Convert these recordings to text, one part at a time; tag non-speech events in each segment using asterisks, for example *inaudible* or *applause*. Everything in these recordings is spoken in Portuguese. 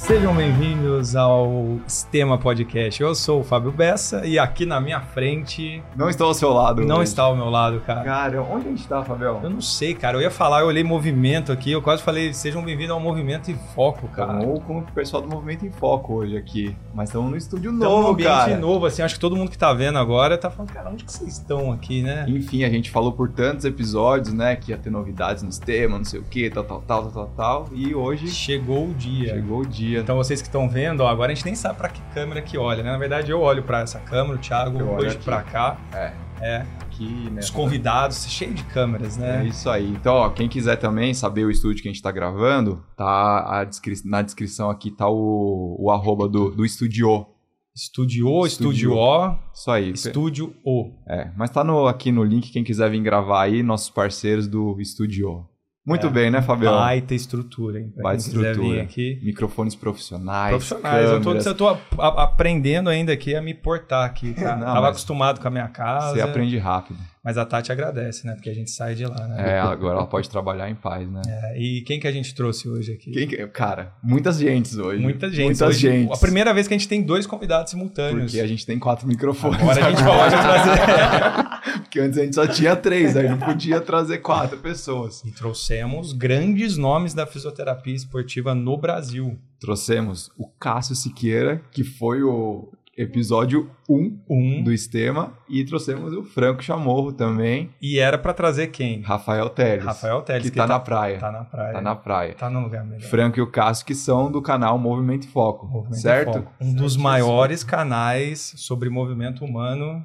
Sejam bem-vindos ao Sistema Podcast. Eu sou o Fábio Bessa e aqui na minha frente. Não estou ao seu lado. Não hoje. está ao meu lado, cara. Cara, onde a gente tá, Fabião? Eu não sei, cara. Eu ia falar, eu olhei movimento aqui, eu quase falei, sejam bem-vindos ao Movimento em Foco, cara. Estamos com o pessoal do Movimento em Foco hoje aqui. Mas estamos no estúdio Estamos novo, num ambiente cara. novo, assim, acho que todo mundo que tá vendo agora tá falando, cara, onde que vocês estão aqui, né? Enfim, a gente falou por tantos episódios, né? Que ia ter novidades no sistema, não sei o que, tal, tal, tal, tal, tal. E hoje Chegou o dia. chegou o dia. Então vocês que estão vendo, ó, agora a gente nem sabe pra que câmera que olha, né? Na verdade eu olho pra essa câmera, o Thiago Eu olho pra cá. É, É, aqui, né? os convidados, cheio de câmeras, É né? isso aí. Então, ó, quem quiser também saber o estúdio que a gente tá gravando, tá descri- na descrição aqui tá o, o arroba do, do estúdio. Estúdio O, Estúdio. O, Isso aí. Estúdio O. É, mas tá no, aqui no link, quem quiser vir gravar aí, nossos parceiros do estúdio. Muito É. bem, né, Fabião? Baita estrutura, hein? Pra Baita estrutura. aqui. Microfones profissionais. Profissionais, câmeras. eu a- aprendendo ainda aqui a me portar aqui, tá? Não, Tava acostumado com a minha casa, Você aprende rápido. mas a Tati agradece, né? Porque a gente sai de lá, né? É, agora ela pode trabalhar em paz, né? É, E quem que a gente trouxe hoje aqui? Quem que- cara, muitas gentes hoje. Muita gente. Muitas Hoje, gentes. A primeira vez que a gente tem dois convidados simultâneos. Porque a gente tem quatro microfones. Agora a gente pode trazer. *laughs* Porque antes a gente só tinha três, aí não podia trazer quatro pessoas. e trouxemos grandes nomes da fisioterapia esportiva no Brasil. Trouxemos o Cássio Siqueira, que foi o episódio 1 Um. do Estema, e trouxemos o Franco Chamorro também, E era pra trazer quem? Rafael Teles. Rafael Teles. que tá na praia. Tá na praia. Tá na praia. Tá no lugar melhor. Franco e o Cássio, que são do canal Movimento e Foco, Movimento certo? Foco. Um dos maiores canais sobre movimento humano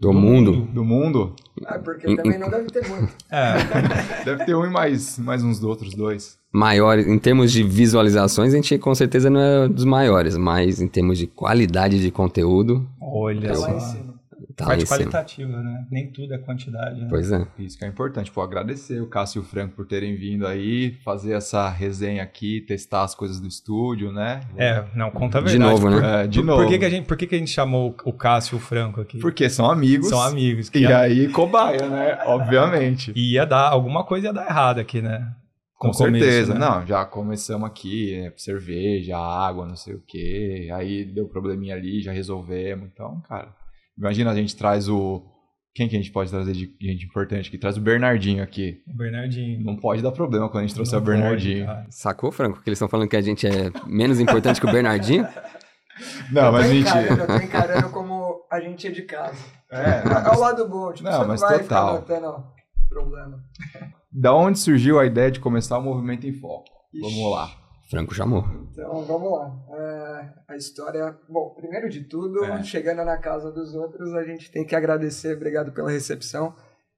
Do mundo. Do mundo. Ah, porque também não deve ter muito. *laughs* É, Deve ter um e mais, mais uns outros dois. Maiores, em termos de visualizações, a gente com certeza não é dos maiores, mas em termos de qualidade de conteúdo, olha Tá só. Tá Parte qualitativa, né? Nem tudo é quantidade. Né? Pois é. Isso que é importante. Pô, agradecer o Cássio e o Franco por terem vindo aí, fazer essa resenha aqui, testar as coisas do estúdio, né? É, não, conta a De verdade. novo, Por- né? É, de por, novo. Por que, que a gente, por que, que a gente chamou o Cássio e o Franco aqui? Porque são amigos. São amigos. Que E aí, cobaia, né? Obviamente. ia dar, alguma coisa ia dar errado aqui, né? Com começo, certeza. né? Não, já começamos aqui, é, cerveja, água, não sei o quê. Aí deu probleminha ali, já resolvemos. Então, cara, imagina a gente traz o. Quem que a gente pode trazer de gente importante aqui? Traz o Bernardinho aqui. O Bernardinho. Não pode dar problema quando a gente trouxer Não o Bernardinho. pode. Sacou, Franco? Que eles estão falando que a gente é menos importante que o Bernardinho? *laughs* Não, eu mas mentira. encarando, eu tô encarando como a gente é de casa. É, É o lado bom, tipo, Não, você não mas vai total. ficar botando problema. Da onde surgiu a ideia de começar o movimento em foco? Vamos Ixi. lá. Franco chamou. Então, vamos lá. É, a história... Bom, primeiro de tudo, É. chegando na casa dos outros, a gente tem que agradecer. Obrigado pela recepção.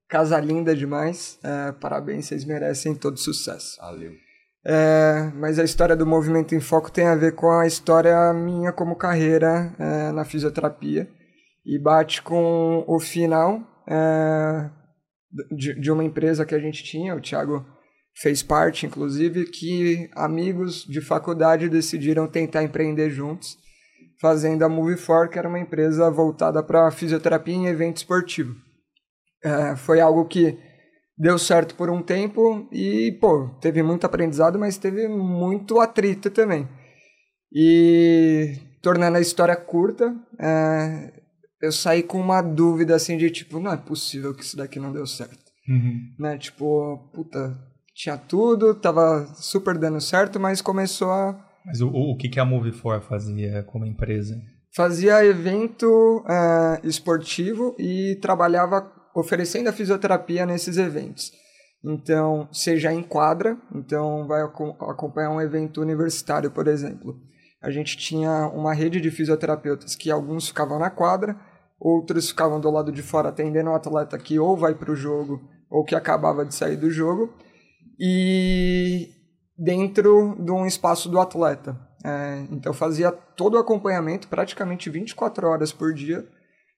Casa linda demais. É, parabéns, vocês merecem todo sucesso. Valeu. É, mas a história do Movimento em Foco tem a ver com a história minha como carreira é, na fisioterapia e bate com o final é, de, de uma empresa que a gente tinha, o Thiago fez parte, inclusive, que amigos de faculdade decidiram tentar empreender juntos, fazendo a Move4, que era uma empresa voltada para fisioterapia em evento esportivo. É, foi algo que deu certo por um tempo e, pô, teve muito aprendizado, mas teve muito atrito também. E, tornando a história curta, é, eu saí com uma dúvida, assim, de tipo, não é possível que isso daqui não deu certo. Uhum. Né? Tipo, puta, tinha tudo, tava super dando certo, mas começou a... Mas o, o, que, que a Move4 fazia como empresa? Fazia evento é, esportivo e trabalhava oferecendo a fisioterapia nesses eventos. Então, seja em quadra, então vai aco- acompanhar um evento universitário, por exemplo. A gente tinha uma rede de fisioterapeutas que alguns ficavam na quadra, outros ficavam do lado de fora atendendo o atleta que ou vai para o jogo ou que acabava de sair do jogo. E dentro de um espaço do atleta. É, então fazia todo o acompanhamento, praticamente 24 horas por dia,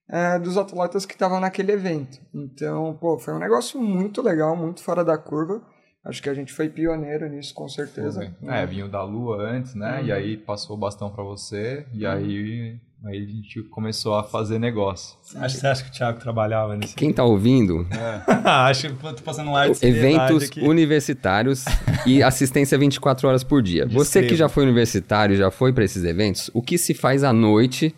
é, dos atletas que estavam naquele evento. Então, pô, foi um negócio muito legal, muito fora da curva. Acho que a gente foi pioneiro nisso, com certeza. É, vinha da Lua antes, né? Uhum. E aí passou o bastão pra você, e aí Aí a gente começou a fazer negócio. Acho, você acha que o Thiago trabalhava nesse? Quem tá ouvindo, *laughs* Acho que tô passando um ar de eventos aqui. universitários *laughs* e assistência 24 horas por dia. Você que já foi universitário, já foi para esses eventos, o que se faz à noite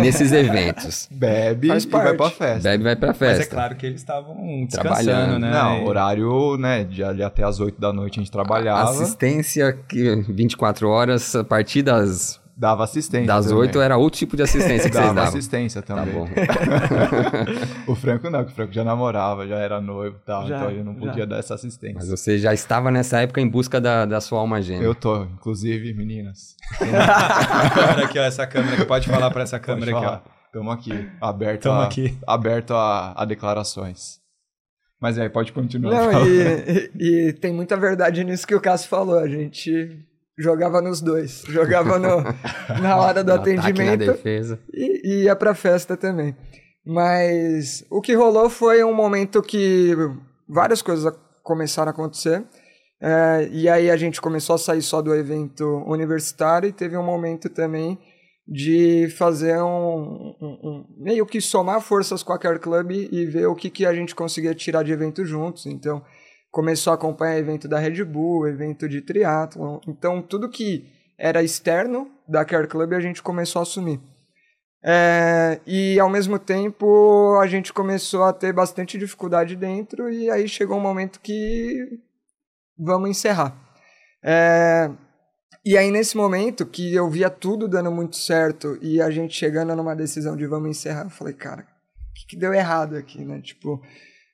nesses *laughs* eventos? Bebe Faz e vai pra festa. Bebe vai pra Mas festa. é claro que eles estavam descansando, Trabalhando. né? Não, E- horário, né, de ali até as 8 da noite a gente trabalhava, Assistência que 24 horas, a partir das, dava assistência. das. 8 era outro tipo de assistência que *laughs* vocês Dava davam. assistência Tá também. bom. *laughs* o Franco não, que o Franco já namorava, já era noivo e tal, Já, então ele não já. podia dar essa assistência. Mas você já estava nessa época em busca da, da sua alma gêmea. Eu tô, inclusive, meninas. *laughs* câmera aqui, ó, essa câmera aqui. Pode falar pra essa Pode câmera aqui, falar. ó. Tamo aqui, aberto, Tamo a, aqui. aberto a, a declarações. Mas aí, pode continuar. Não, e, e- e tem muita verdade nisso que o Cássio falou. A gente jogava nos dois. Jogava no, *laughs* na hora do No ataque, na atendimento defesa. e, e ia pra festa também. Mas o que rolou foi um momento que várias coisas começaram a acontecer. É, e aí a gente começou a sair só do evento universitário e teve um momento também de fazer um, um- um- meio que somar forças com a Care Club e ver o que, que a gente conseguia tirar de evento juntos. Então começou a acompanhar evento da Red Bull, evento de triatlon. Então tudo que era externo da Care Club a gente começou a assumir. É, e ao mesmo tempo a gente começou a ter bastante dificuldade dentro e aí chegou um momento que vamos encerrar. É, e aí nesse momento que eu via tudo dando muito certo e a gente chegando numa decisão de vamos encerrar, eu falei, cara, o que, que deu errado aqui, né? Tipo,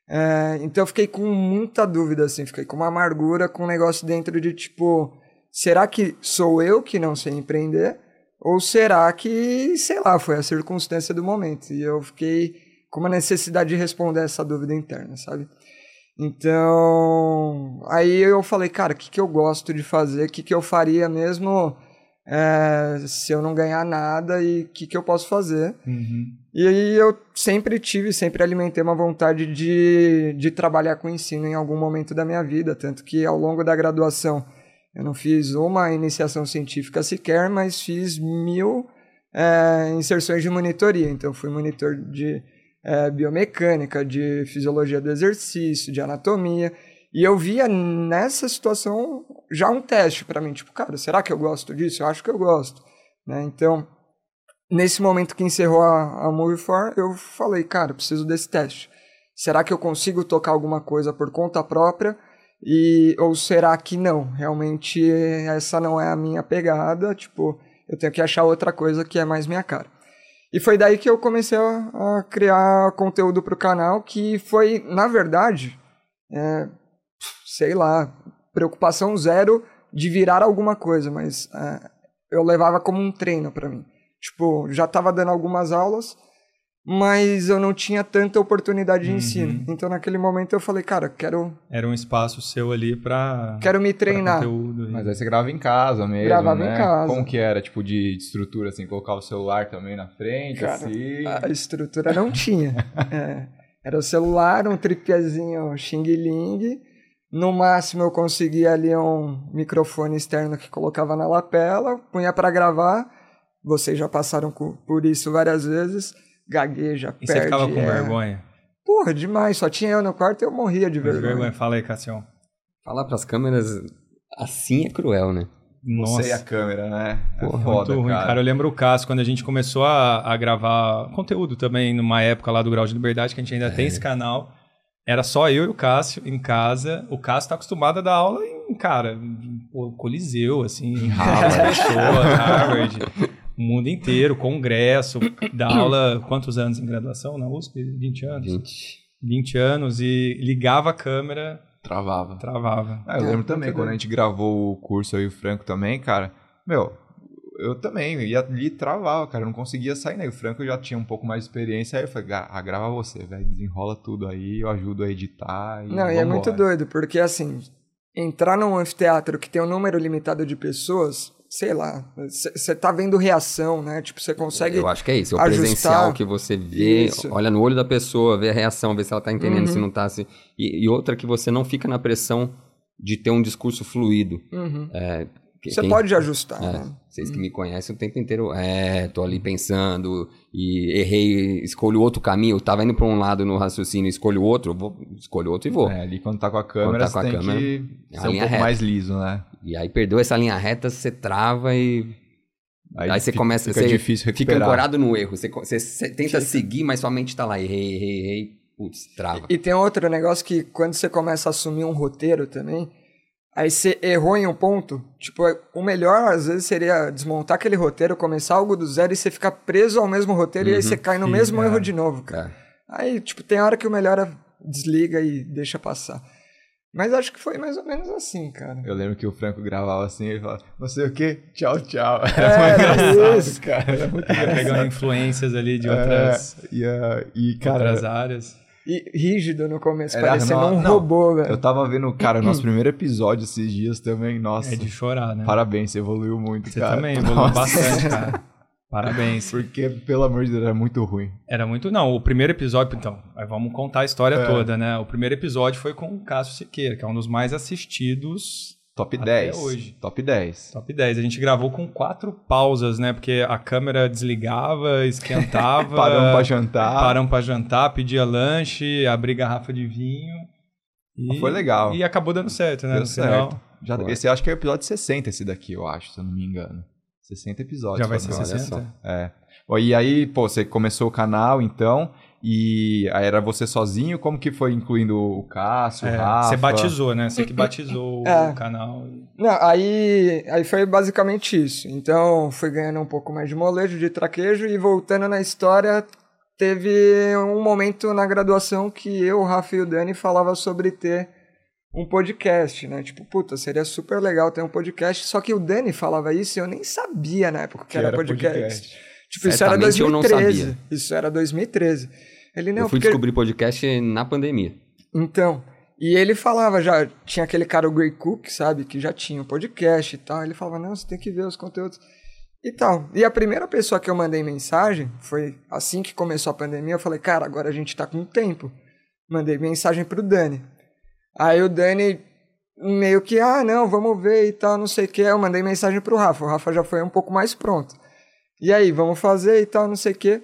é, então eu fiquei com muita dúvida, assim, fiquei com uma amargura, com um negócio dentro de tipo, será que sou eu que não sei empreender? Ou será que, sei lá, foi a circunstância do momento? E eu fiquei com uma necessidade de responder essa dúvida interna, sabe? Então, aí eu falei, cara, o que, que eu gosto de fazer? O que, que eu faria mesmo é, se eu não ganhar nada? E o que, que eu posso fazer? Uhum. E aí eu sempre tive, sempre alimentei uma vontade de, de trabalhar com ensino em algum momento da minha vida, tanto que ao longo da graduação eu não fiz uma iniciação científica sequer, mas fiz mil é, inserções de monitoria. Então fui monitor de é, biomecânica, de fisiologia do exercício, de anatomia. E eu via nessa situação já um teste para mim, tipo, cara, será que eu gosto disso? Eu acho que eu gosto. Né? Então, nesse momento que encerrou a, a Movie 4, eu falei, cara, preciso desse teste. Será que eu consigo tocar alguma coisa por conta própria? E, ou será que não? Realmente essa não é a minha pegada, tipo, eu tenho que achar outra coisa que é mais minha cara. E foi daí que eu comecei a, a criar conteúdo para o canal, que foi, na verdade, é, sei lá, preocupação zero de virar alguma coisa, mas é, eu levava como um treino para mim. Tipo, já estava dando algumas aulas, mas eu não tinha tanta oportunidade de Uhum. ensino. Então, naquele momento, eu falei, cara, quero, Era um espaço seu ali pra, quero me treinar. conteúdo. Mas aí você grava em casa mesmo, Gravava né? em casa. Como que era, tipo, de, de estrutura, assim, colocar o celular também na frente, Cara, assim? A estrutura não tinha. *laughs* É, era o celular, um tripézinho Xing Ling. No máximo eu conseguia ali um microfone externo que colocava na lapela, punha para gravar. Vocês já passaram por isso várias vezes. Gagueja, E perde. você ficava com é. vergonha? Porra, demais. Só tinha eu no quarto e eu morria de De vergonha. vergonha. Fala aí, Cassião. Falar pras câmeras assim é cruel, né? Nossa. Você e a câmera, né? É Porra, foda, Muito ruim, cara. cara. Eu lembro o Cássio, quando a gente começou a, a gravar conteúdo também, numa época lá do Grau de Liberdade, que a gente ainda É. tem esse canal. Era só eu e o Cássio em casa. O Cássio tá acostumado a dar aula em, cara, pô, Coliseu, assim. Em *laughs* Harvard. Harvard. O mundo inteiro, congresso. Dá aula quantos anos em graduação na USP? 20 anos? Gente. 20 anos e ligava a câmera, Travava. travava. Ah, eu É, lembro também, muito quando a gente gravou o curso, eu e o Franco também, cara, meu, eu também ia ali e travava, cara, eu não conseguia sair, né? O Franco já tinha um pouco mais de experiência, aí eu falei, ah, grava você, velho, desenrola tudo aí, eu ajudo a editar e Não, e é vambora. muito doido, porque assim, entrar num anfiteatro que tem um número limitado de pessoas, sei lá, você tá vendo reação, né? Tipo, você consegue. Eu acho que é isso. É o ajustar. presencial que você vê, Isso. olha no olho da pessoa, vê a reação, vê se ela tá entendendo, Uhum. se não tá. Se... E, e outra que você não fica na pressão de ter um discurso fluido. Uhum. que- Você quem- pode ajustar, É, né? vocês que me conhecem o tempo inteiro, é, tô ali pensando e errei, escolho outro caminho, eu tava indo pra um lado no raciocínio, escolho outro, vou, escolho outro e vou. É, ali quando tá com a câmera, tá com a tem câmera, que é ser um pouco reta. mais liso, né? E aí perdeu essa linha reta, você trava e Aí, você fica- começa, fica você difícil fica recuperar. ancorado no erro, você, você- você tenta seguir, mas sua mente tá lá, errei, errei, errei, putz, trava. E tem outro negócio que quando você começa a assumir um roteiro também, aí você errou em um ponto, tipo, o melhor às vezes seria desmontar aquele roteiro, começar algo do zero e você ficar preso ao mesmo roteiro e aí você cai no sim, mesmo é. erro de novo, cara. Aí, tipo, tem hora que o melhor é desliga e deixa passar. Mas acho que foi mais ou menos assim, cara. Eu lembro que o Franco gravava assim, ele falava, não sei o que, tchau, tchau. *laughs* É, Era muito era engraçado, isso. cara. Era muito Vai pegando engraçado. influências ali de outras, É, e, ah, e, cara, outras áreas. E rígido no começo, Era- parecendo não, um não. robô, velho. eu tava vendo, cara, nosso *clears throat* primeiro episódio esses dias também, nossa. É de chorar, né? Parabéns, você evoluiu muito, Você cara. também evoluiu Nossa. bastante, cara. *laughs* Parabéns. Porque, pelo amor de Deus, era muito ruim. Era muito. Não, o primeiro episódio, então, aí vamos contar a história É. toda, né? O primeiro episódio foi com o Cássio Siqueira, que é um dos mais assistidos Top Até 10. hoje. Top 10. top 10. A gente gravou com quatro pausas, né? Porque a câmera desligava, esquentava. *laughs* Paramos pra jantar. Paramos pra jantar, pedia lanche, abrir garrafa de vinho. E, Foi legal. E acabou dando certo, né? Deu no certo. final. Já, Foi. esse acho que é o episódio 60 esse daqui, eu acho, se eu não me engano. 60 episódios. Já vai ser olha 60? É. E aí, pô, você começou o canal, então, e aí era você sozinho? Como que foi incluindo o Cássio, o É, Rafa? você batizou, né? Você que batizou É. o canal. Não, aí, aí foi basicamente isso. Então, fui ganhando um pouco mais de molejo, de traquejo, e voltando na história, teve um momento na graduação que eu, o Rafa e o Dani falava sobre ter um podcast, né? Tipo, puta, seria super legal ter um podcast, só que o Dani falava isso e eu nem sabia na época que, Que era, era podcast. podcast. Tipo, isso era Certamente eu não 2013. sabia. Isso era 2013. Ele não, eu fui porque... descobrir podcast na pandemia. Então, e ele falava já, tinha aquele cara, o Grey Cook, sabe, que já tinha um podcast e tal. Ele falava, não, você tem que ver os conteúdos e tal. E a primeira pessoa que eu mandei mensagem foi assim que começou a pandemia. Eu falei, cara, agora a gente tá com tempo. Mandei mensagem pro Dani. Aí o Dani meio que, ah, não, vamos ver e tal, não sei o que. Eu mandei mensagem pro Rafa. O Rafa já foi um pouco mais pronto. E aí, vamos fazer e tal, não sei o que.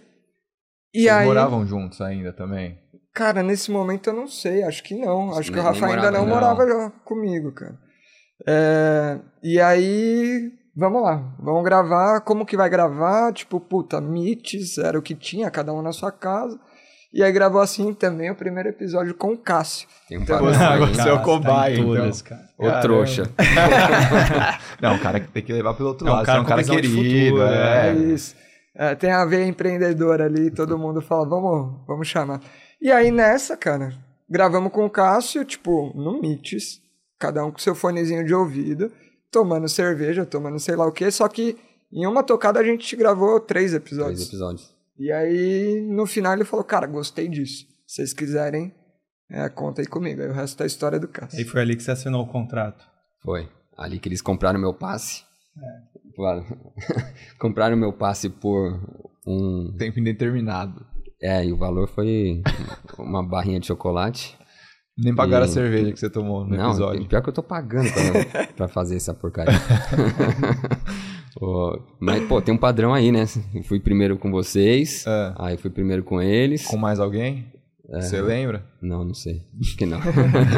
E Vocês aí, moravam juntos ainda também? Cara, nesse momento eu não sei, acho que não. Acho que o nem- Rafa nem ainda não morava, morava comigo, cara. É, e aí, vamos lá, vamos gravar. Como que vai gravar? Tipo, puta, Meets era o que tinha, cada um na sua casa. E aí gravou assim também o primeiro episódio com o Cássio. Tem um Então, você- aí, *laughs* você é o Tá cobaia, todas, então. cara. Ô Caramba. trouxa. *laughs* Não, o cara que tem que levar pelo outro É um lado. cara é um cara querido. futuro, é. É isso. É, tem a ver empreendedor ali, todo mundo fala, vamos, vamos chamar. E aí nessa, cara, gravamos com o Cássio, tipo, no Meets, cada um com seu fonezinho de ouvido, tomando cerveja, tomando sei lá o quê, só que em uma tocada a gente gravou três episódios. Três episódios. E aí, no final, ele falou, cara, gostei disso. Se vocês quiserem, é, conta aí comigo. Aí o resto é a história do Cássio. Aí foi ali que você assinou o contrato. Foi. Ali que eles compraram meu passe. É. Claro. *laughs* compraram meu passe por um. Tempo indeterminado. É, e o valor foi uma barrinha de chocolate. Nem pagaram E- a cerveja que você tomou no Não, episódio. pior que eu tô pagando pra, *laughs* pra fazer essa porcaria. *laughs* Ô, Mas, pô, tem um padrão aí, né? Eu fui primeiro com vocês, É. aí fui primeiro com eles. Com mais alguém? É. Você lembra? Não, não sei. *laughs* Acho que não.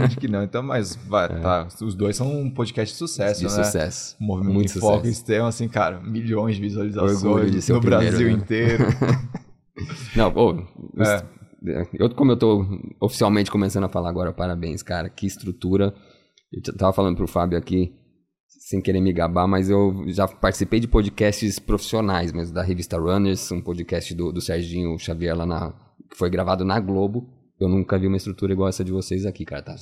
Acho que não. Então, mas vai, tá. Os dois são um podcast de sucesso, De né? sucesso. O Movimento Muito Foco, sucesso. eles têm, assim, cara, milhões de visualizações Orgulho de no primeiro, Brasil né? inteiro. *laughs* Não, pô, É. eu, como eu tô oficialmente começando a falar agora, parabéns, cara, que estrutura. Eu tava falando pro Fábio aqui, sem querer me gabar, mas eu já participei de podcasts profissionais mesmo, da revista Runners, um podcast do, do Serginho Xavier lá na. Que foi gravado na Globo. Eu nunca vi uma estrutura igual essa de vocês aqui, cara. Tá?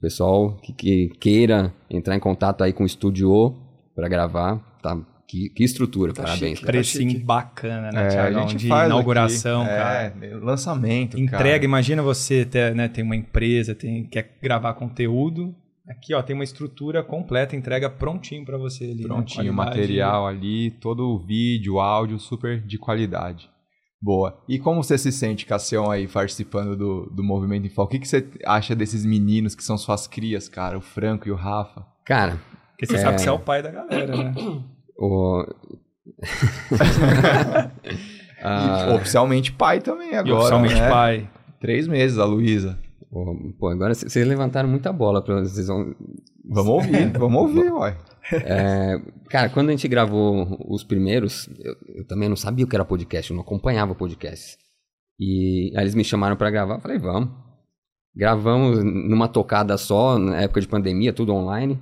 Pessoal que, que queira entrar em contato aí com o estúdio pra gravar, tá? Que, que estrutura, Tá parabéns. chique. cara. Precinho chique. bacana, né, É, Thiago? De faz inauguração, aqui. cara. É, lançamento, Entrega, cara. imagina você ter, né, tem uma empresa, tem, quer gravar conteúdo. Aqui, ó, tem uma estrutura completa, entrega prontinho pra você ali. né? Prontinho, Qualidade- material ali, todo o vídeo, áudio super de qualidade. Boa. E como você se sente, Cassião, aí participando do, do Movimento em Foco? O que, que você acha desses meninos que são suas crias, cara? O Franco e o Rafa? Cara, Porque você sabe que você é o pai da galera, né? *coughs* O... *laughs* *laughs* Ah, E oficialmente pai também agora. E oficialmente né? pai. Três meses, a Luísa. Pô, agora vocês levantaram muita bola para vocês vão Vamos ouvir, *laughs* vamos ouvir, uai. É, cara, quando a gente gravou os primeiros, eu, eu também não sabia o que era podcast, eu não acompanhava podcast. E aí eles me chamaram pra gravar, eu falei, vamos. Gravamos numa tocada só, na época de pandemia, tudo online.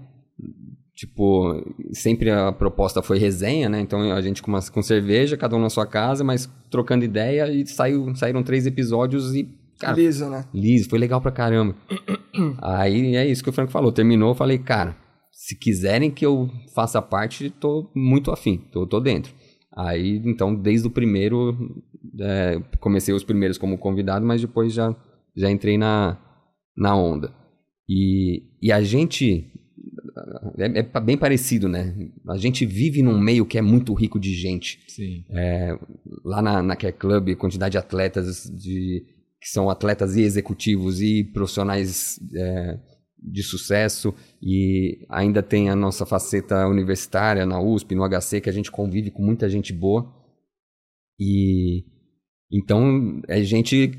Tipo, sempre a proposta foi resenha, né? Então a gente com, uma, com cerveja, cada um na sua casa, mas trocando ideia e saiu, saíram três episódios e, cara, Liso, né? Liso, foi legal pra caramba. Aí é isso que o Franco falou. Terminou, eu falei, cara, se quiserem que eu faça parte, tô muito afim, tô, tô dentro. Aí, então, desde o primeiro, é, comecei os primeiros como convidado, mas depois já, já entrei na, na onda. E, e a gente. É, é bem parecido, né? A gente vive num meio que é muito rico de gente Sim. lá na, na Care Club, quantidade de atletas de, que são atletas e executivos e profissionais é, de sucesso e ainda tem a nossa faceta universitária na USP, no HC, que a gente convive com muita gente boa e então é gente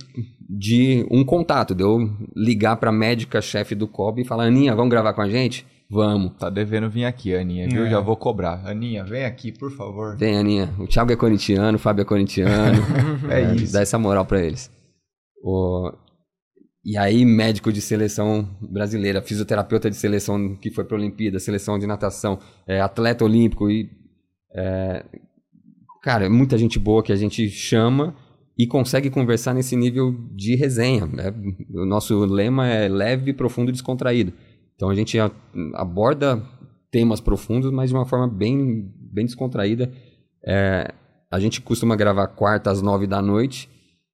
de um contato, de eu ligar para a médica chefe do COB e falar, Aninha, vamos gravar com a gente? Vamos. Tá devendo vir aqui, Aninha, viu? É. Já vou cobrar. Aninha, vem aqui, por favor. Vem, Aninha. O Thiago é corintiano, o Fábio é corintiano. *laughs* É isso. Dá essa moral pra eles. O- E aí, médico de seleção brasileira, fisioterapeuta de seleção que foi pra Olimpíada, seleção de natação, é, atleta olímpico e. é, Cara, é muita gente boa que a gente chama e consegue conversar nesse nível de resenha. né? O nosso lema é leve, profundo e descontraído. Então a gente a- aborda temas profundos, mas de uma forma bem, bem descontraída. É, a gente costuma gravar quarta às nove da noite.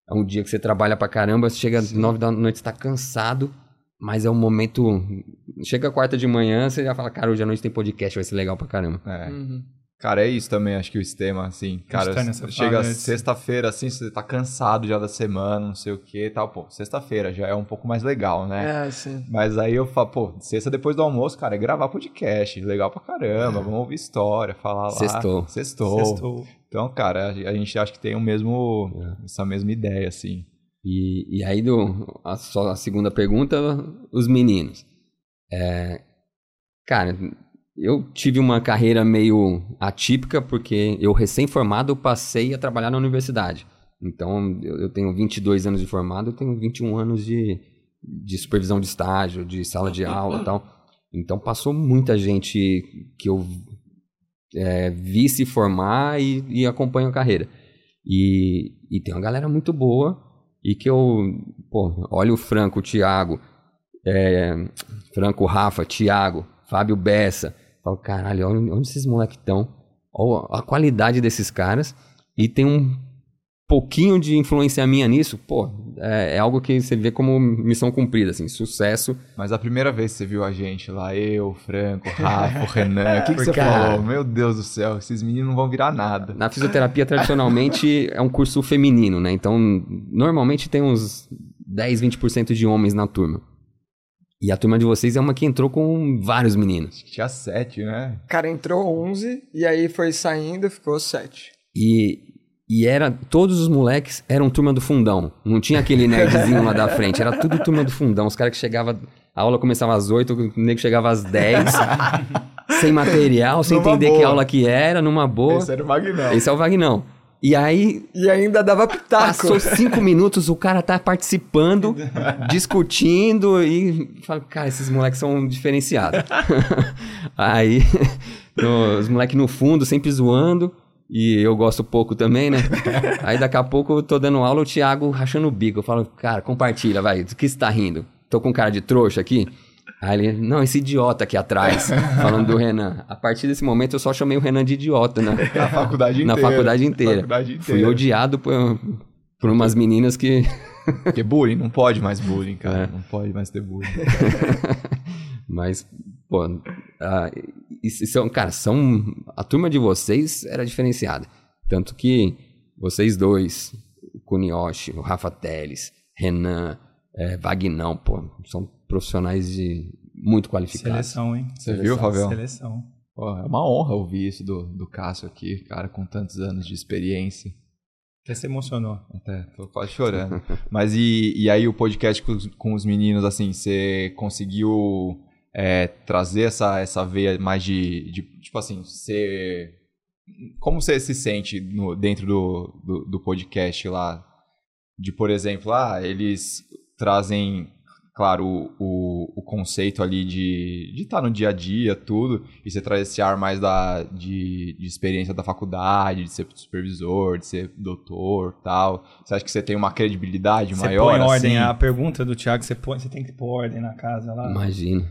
É um dia que você trabalha pra caramba, você chega às nove da noite, está cansado, mas é um momento. Chega quarta de manhã, você já fala, cara, hoje à noite tem podcast, vai ser legal pra caramba. É. Uhum. Cara, é isso também, acho que o sistema, assim, cara, chega sexta-feira, assim, você tá cansado já da semana, não sei o que e tal, pô, sexta-feira já é um pouco mais legal, né? É, sim. Mas aí eu falo, pô, sexta depois do almoço, cara, é gravar podcast, legal pra caramba, vamos ouvir história, falar lá. Sextou. Sextou. Sextou. Então, cara, a gente acha que tem o mesmo, essa mesma ideia, assim. E, e aí, do, a, só a segunda pergunta, os meninos. É, cara, eu tive uma carreira meio atípica, porque eu, recém-formado, passei a trabalhar na universidade. Então, eu, tenho 22 anos de formado, eu tenho 21 anos de, de supervisão de estágio, de sala de aula e tal. Então, passou muita gente que eu é, vi se formar e, e acompanho a carreira. E, e tem uma galera muito boa e que eu, pô, olha o Franco, o Thiago, é, Franco, Rafa, Thiago, Fábio Bessa. Falo, caralho, onde, onde esses moleques estão? Olha a qualidade desses caras. E tem um pouquinho de influência minha nisso, pô, é, é algo que você vê como missão cumprida, assim, sucesso. Mas a primeira vez que você viu a gente lá, eu, o Franco, o Rafa, o Renan, *laughs* o que, que você Cara. falou? Meu Deus do céu, esses meninos não vão virar nada. Na fisioterapia, tradicionalmente, é um curso feminino, né? Então, normalmente tem uns 10, 20% de homens na turma. E a turma de vocês é uma que entrou com vários meninos. Acho que tinha sete, né? Cara, entrou 11 e aí foi saindo, ficou 7. E, e era todos os moleques eram turma do fundão. Não tinha aquele nerdzinho lá da frente. Era tudo turma do fundão. Os caras que chegavam. A aula começava às 8, o nego chegava às 10. *laughs* sem material, sem Numa entender que boa. aula que era, numa boa. Esse era o Magnão. Esse é o Vagnão. E aí, E ainda dava pitaco. Passou cinco minutos, o cara tá participando, *laughs* discutindo e fala, cara, esses moleques são diferenciados. *laughs* Aí, *laughs* no- os moleques no fundo, sempre zoando, e eu gosto pouco também, né? Aí daqui a pouco eu tô dando aula, o Thiago rachando o bico. Eu falo, cara, compartilha, vai, do que você tá rindo? Tô com cara de trouxa aqui? Aí ele, não, esse idiota aqui atrás, *laughs* falando do Renan. A partir desse momento eu só chamei o Renan de idiota, né? *laughs* Na faculdade inteira. Na faculdade inteira. Faculdade Fui inteira. odiado por, por umas meninas que. *laughs* Porque bullying, não pode mais bullying, cara. É. Não pode mais ter bullying. Mas, pô, ah, são, cara, são. A turma de vocês era diferenciada. Tanto que vocês dois, o Kunioshi, o Rafa Teles, Renan, é, Vagnão, pô, são profissionais de, muito qualificados. Seleção, hein? Você viu, Fabião? Seleção. Pô, é uma honra ouvir isso do, do Cássio aqui, cara, com tantos anos de experiência. Até se emocionou. Até, tô quase chorando. *laughs* Mas e, e aí o podcast com os, com os meninos, assim, você conseguiu é, trazer essa, essa veia mais de, de tipo assim, você... Como você se sente no, dentro do, do, do podcast lá? De, por exemplo, ah, eles trazem claro, o, o, o, conceito ali de estar tá no dia a dia, tudo, e você traz esse ar mais da, de, de experiência da faculdade, de ser supervisor, de ser doutor tal. Você acha que você tem uma credibilidade você maior? Você põe ordem, assim? a pergunta do Thiago, você, põe, você tem que pôr ordem na casa lá. Imagina.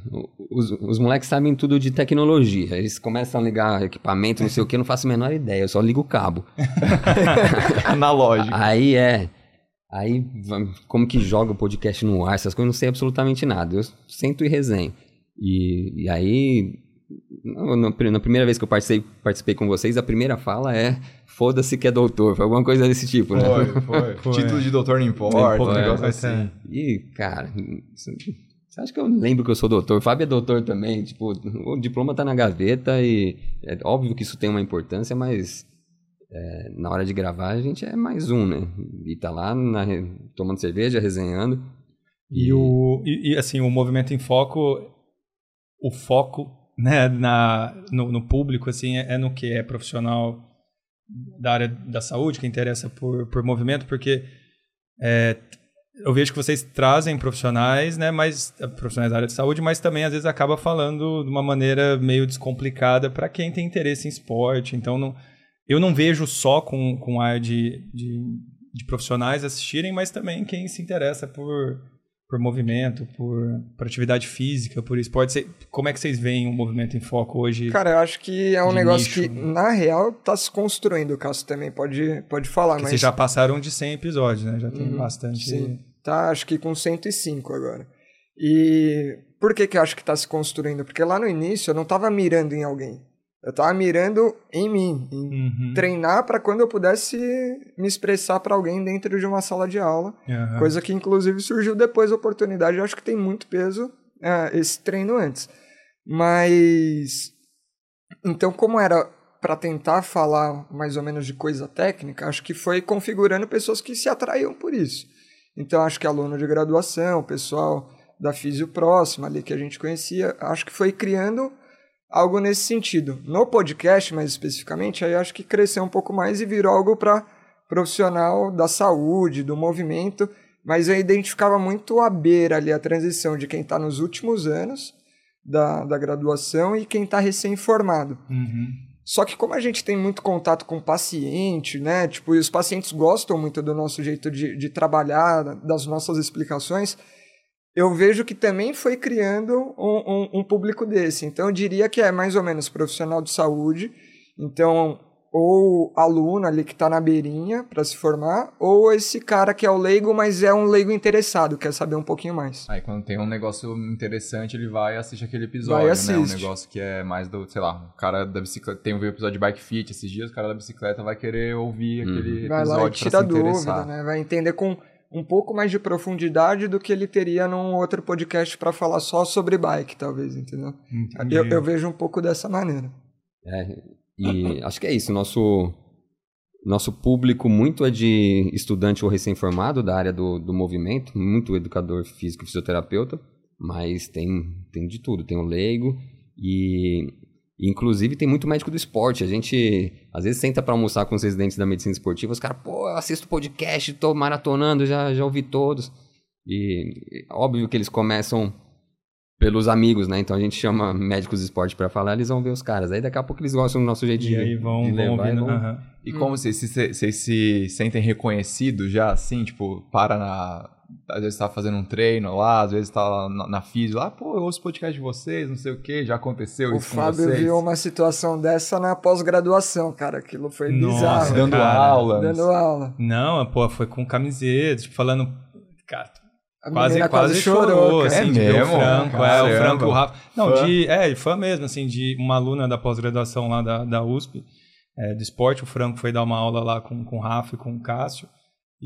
Os, os moleques sabem tudo de tecnologia. Eles começam a ligar equipamento, não sei o que, eu não faço a menor ideia, eu só ligo o cabo. *laughs* *laughs* Analógico. Aí é. Aí, como que joga o podcast no ar, essas coisas, eu não sei absolutamente nada. Eu sento e resenho. E, e aí, na primeira vez que eu participei, participei com vocês, a primeira fala é foda-se que é doutor. Foi alguma coisa desse tipo, né? Foi, *laughs* foi. foi. Título de doutor não importa, um negócio assim. E, cara, você acha que eu lembro que eu sou doutor? O Fábio é doutor também. Tipo, o diploma tá na gaveta e é óbvio que isso tem uma importância, mas é, na hora de gravar a gente é mais um, né? E tá lá na, tomando cerveja, resenhando. E, e o, e, e, assim, o movimento em foco, o foco né, na, no, no público assim, é, é, no que é profissional da área da saúde, que interessa por, por movimento, porque é, eu vejo que vocês trazem profissionais, né, mas profissionais da área de saúde, mas também às vezes acaba falando de uma maneira meio descomplicada para quem tem interesse em esporte. Então não eu não vejo só com, com ar de, de, de, profissionais assistirem, mas também quem se interessa por, por movimento, por, por atividade física, por esporte. como é que vocês veem o movimento em foco hoje? Cara, eu acho que é um negócio nicho? que, na real, está se construindo. O Cássio também pode, pode falar. mas... Vocês já passaram de 100 episódios, né? Já tem uhum, bastante. Sim, tá acho que com 105 agora. E por que, que eu acho que está se construindo? Porque lá no início eu não estava mirando em alguém. Eu tava mirando em mim, em uhum. treinar para quando eu pudesse me expressar para alguém dentro de uma sala de aula. Uhum. Coisa que, inclusive, surgiu depois da oportunidade. Eu acho que tem muito peso uh, esse treino antes. Mas. Então, como era para tentar falar mais ou menos de coisa técnica, acho que foi configurando pessoas que se atraíam por isso. Então, acho que aluno de graduação, pessoal da Físio Próxima ali que a gente conhecia, acho que foi criando algo nesse sentido. No podcast, mais especificamente, aí acho que cresceu um pouco mais e virou algo para profissional da saúde, do movimento, mas eu identificava muito a beira ali, a transição de quem está nos últimos anos da, da graduação e quem está recém-formado. Uhum. Só que como a gente tem muito contato com o paciente, né? Tipo, e os pacientes gostam muito do nosso jeito de, de trabalhar, das nossas explicações, eu vejo que também foi criando um, um, um, público desse. Então, eu diria que é mais ou menos profissional de saúde, então, ou aluno ali que está na beirinha para se formar, ou esse cara que é o leigo, mas é um leigo interessado, quer saber um pouquinho mais. Aí, quando tem um negócio interessante, ele vai e assiste aquele episódio, vai, né? Um negócio que é mais do, sei lá, o cara da bicicleta, tem um episódio de bike fit esses dias, o cara da bicicleta vai querer ouvir hum. aquele vai episódio. Vai lá e tira dúvida, né? Vai entender com um pouco mais de profundidade do que ele teria num outro podcast para falar só sobre bike, talvez, entendeu? Eu, eu, vejo um pouco dessa maneira. É, e *coughs* acho que é isso. Nosso, nosso público muito é de estudante ou recém-formado da área do, do movimento, muito educador físico, fisioterapeuta, mas tem, tem de tudo. Tem o leigo e Inclusive, tem muito médico do esporte. A gente, às vezes, senta para almoçar com os residentes da medicina esportiva. Os caras, pô, eu assisto podcast, tô maratonando, já, já ouvi todos. E óbvio que eles começam pelos amigos, né? Então a gente chama médicos de esporte para falar, eles vão ver os caras. Aí daqui a pouco eles gostam do nosso jeito e de, aí vão, de levar. Vão ouvindo, e, vão... e como vocês se, vocês se sentem reconhecidos já, assim? Tipo, para na, às vezes tá fazendo um treino lá, às vezes tá lá na, na física, lá, pô, eu ouço podcast de vocês, não sei o que, já aconteceu o isso Fábio com vocês. viu uma situação dessa na pós-graduação, cara, aquilo foi Nossa, bizarro. Dando cara. aula. Dando aula. Não, pô, foi com camiseta, tipo, falando, cara, a quase, quase, quase chorou, assim, é mesmo? o Franco, é, o Franco, o Rafa. Não, fã. de, é, fã mesmo, assim, de uma aluna da pós-graduação lá da, da USP, é, de esporte, o Franco foi dar uma aula lá com, com o Rafa e com o Cássio,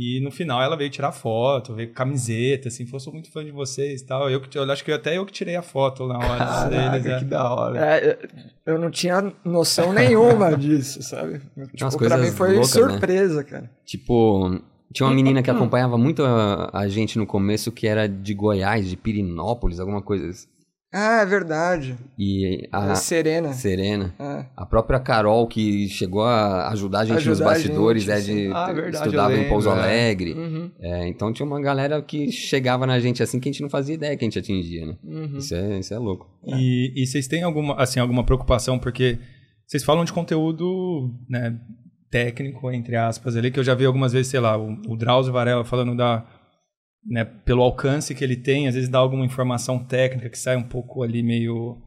E no final ela veio tirar foto, veio com camiseta, assim, falou, sou muito fã de vocês e tal. Eu, que- eu acho que até eu que tirei a foto na hora Caraca, deles. é. que da hora. É, eu não tinha noção nenhuma *laughs* disso, sabe? Tipo, pra mim foi loucas, né? surpresa, cara. Tipo, tinha uma menina que acompanhava muito a, a gente no começo que era de Goiás, de Pirinópolis, alguma coisa. Ah, é verdade. E a É Serena. Serena. É. A própria Carol, que chegou a ajudar a gente nos Ajudar a bastidores, gente, é de Ah, verdade, estudava eu em Pouso lembro, é. Alegre. Uhum, É, então tinha uma galera que chegava na gente assim que a gente não fazia ideia que a gente atingia, né? uhum. Isso, é, isso é louco. E, e vocês têm alguma, assim, alguma preocupação, porque vocês falam de conteúdo né, técnico, entre aspas, ali, que eu já vi algumas vezes, sei lá, o, o Drauzio Varela falando da. Né, pelo alcance que ele tem, às vezes dá alguma informação técnica que sai um pouco ali meio.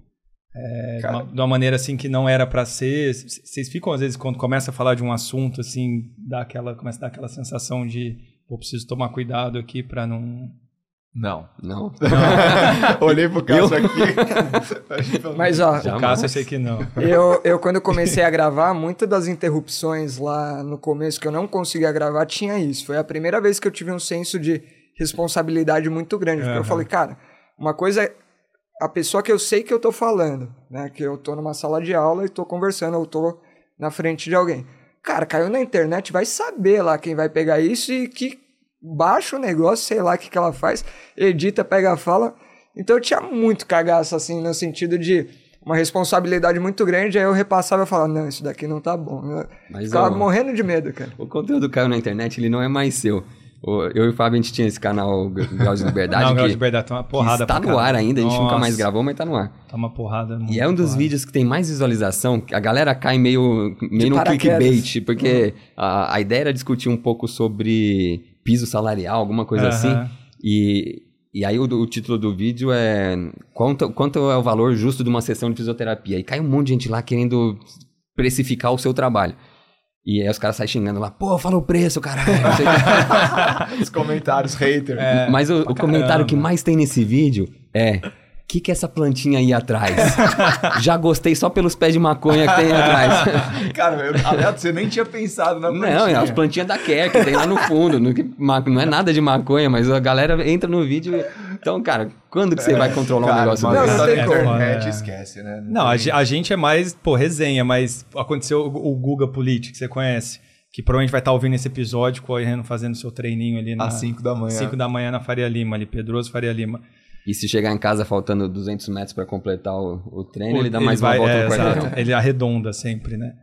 é, de, uma, de uma maneira assim que não era pra ser. Vocês ficam, às vezes, quando começa a falar de um assunto, assim, dá aquela, começa a dar aquela sensação de. Pô, preciso tomar cuidado aqui pra não. Não. Não? *laughs* Olhei pro Cássio aqui. *laughs* Mas, ó, O Cássio eu sei que não. eu, eu quando comecei a gravar, muitas das interrupções lá no começo que eu não conseguia gravar tinha isso. Foi a primeira vez que eu tive um senso de responsabilidade muito grande. Porque eu Aham. falei, cara, uma coisa é a pessoa que eu sei que eu tô falando, né? Que eu tô numa sala de aula e tô conversando, eu tô na frente de alguém. Cara, caiu na internet, vai saber lá quem vai pegar isso e que baixa o negócio, sei lá o que, que ela faz, edita, pega a fala. Então eu tinha muito cagaço, assim, no sentido de uma responsabilidade muito grande, aí eu repassava e falava, não, isso daqui não tá bom. Eu Mas, ficava ó, morrendo de medo, cara. O conteúdo caiu na internet, ele não é mais seu. Eu e o Fábio, a gente tinha esse canal Grau de Liberdade, não, que, Grau de Liberdade tá uma porrada está no ar ainda, a gente nunca mais Nossa, gravou, mas tá no ar. Tá uma porrada E é um dos porrada. vídeos que tem mais visualização, a galera cai meio, meio no clickbait, porque a, a ideia era discutir um pouco sobre piso salarial, alguma coisa Aham. assim. E, e aí o, o título do vídeo é quanto, quanto é o valor justo de uma sessão de fisioterapia? E cai um monte de gente lá querendo precificar o seu trabalho. E aí os caras saem xingando lá, pô, fala o preço, caralho. não sei o quê. *laughs* Os comentários, hater. É, Mas o, o comentário que mais tem nesse vídeo é: o que, que é essa plantinha aí atrás? *laughs* Já gostei só pelos pés de maconha que tem aí atrás. *laughs* Cara, eu, aliás, você nem tinha pensado na Não, é as plantinhas da que tem lá no fundo. Não, que ma- não é nada de maconha, mas a galera entra no vídeo. Então, cara, quando que você vai controlar um Cara, negócio uma Não, não tá tem na como. internet, É. esquece, né? Não, a, tem- a gente é mais, pô, resenha, mas aconteceu o, o Guga Político, que você conhece, que provavelmente vai estar ouvindo esse episódio, correndo, fazendo seu treininho ali na Às 5 da manhã. 5 da manhã na Faria Lima, ali, Pedroso Faria Lima. E se chegar em casa faltando 200 metros pra completar o, o treino, O- ele dá mais vai- uma volta é, no quarteirão. exato, Ele arredonda sempre, né?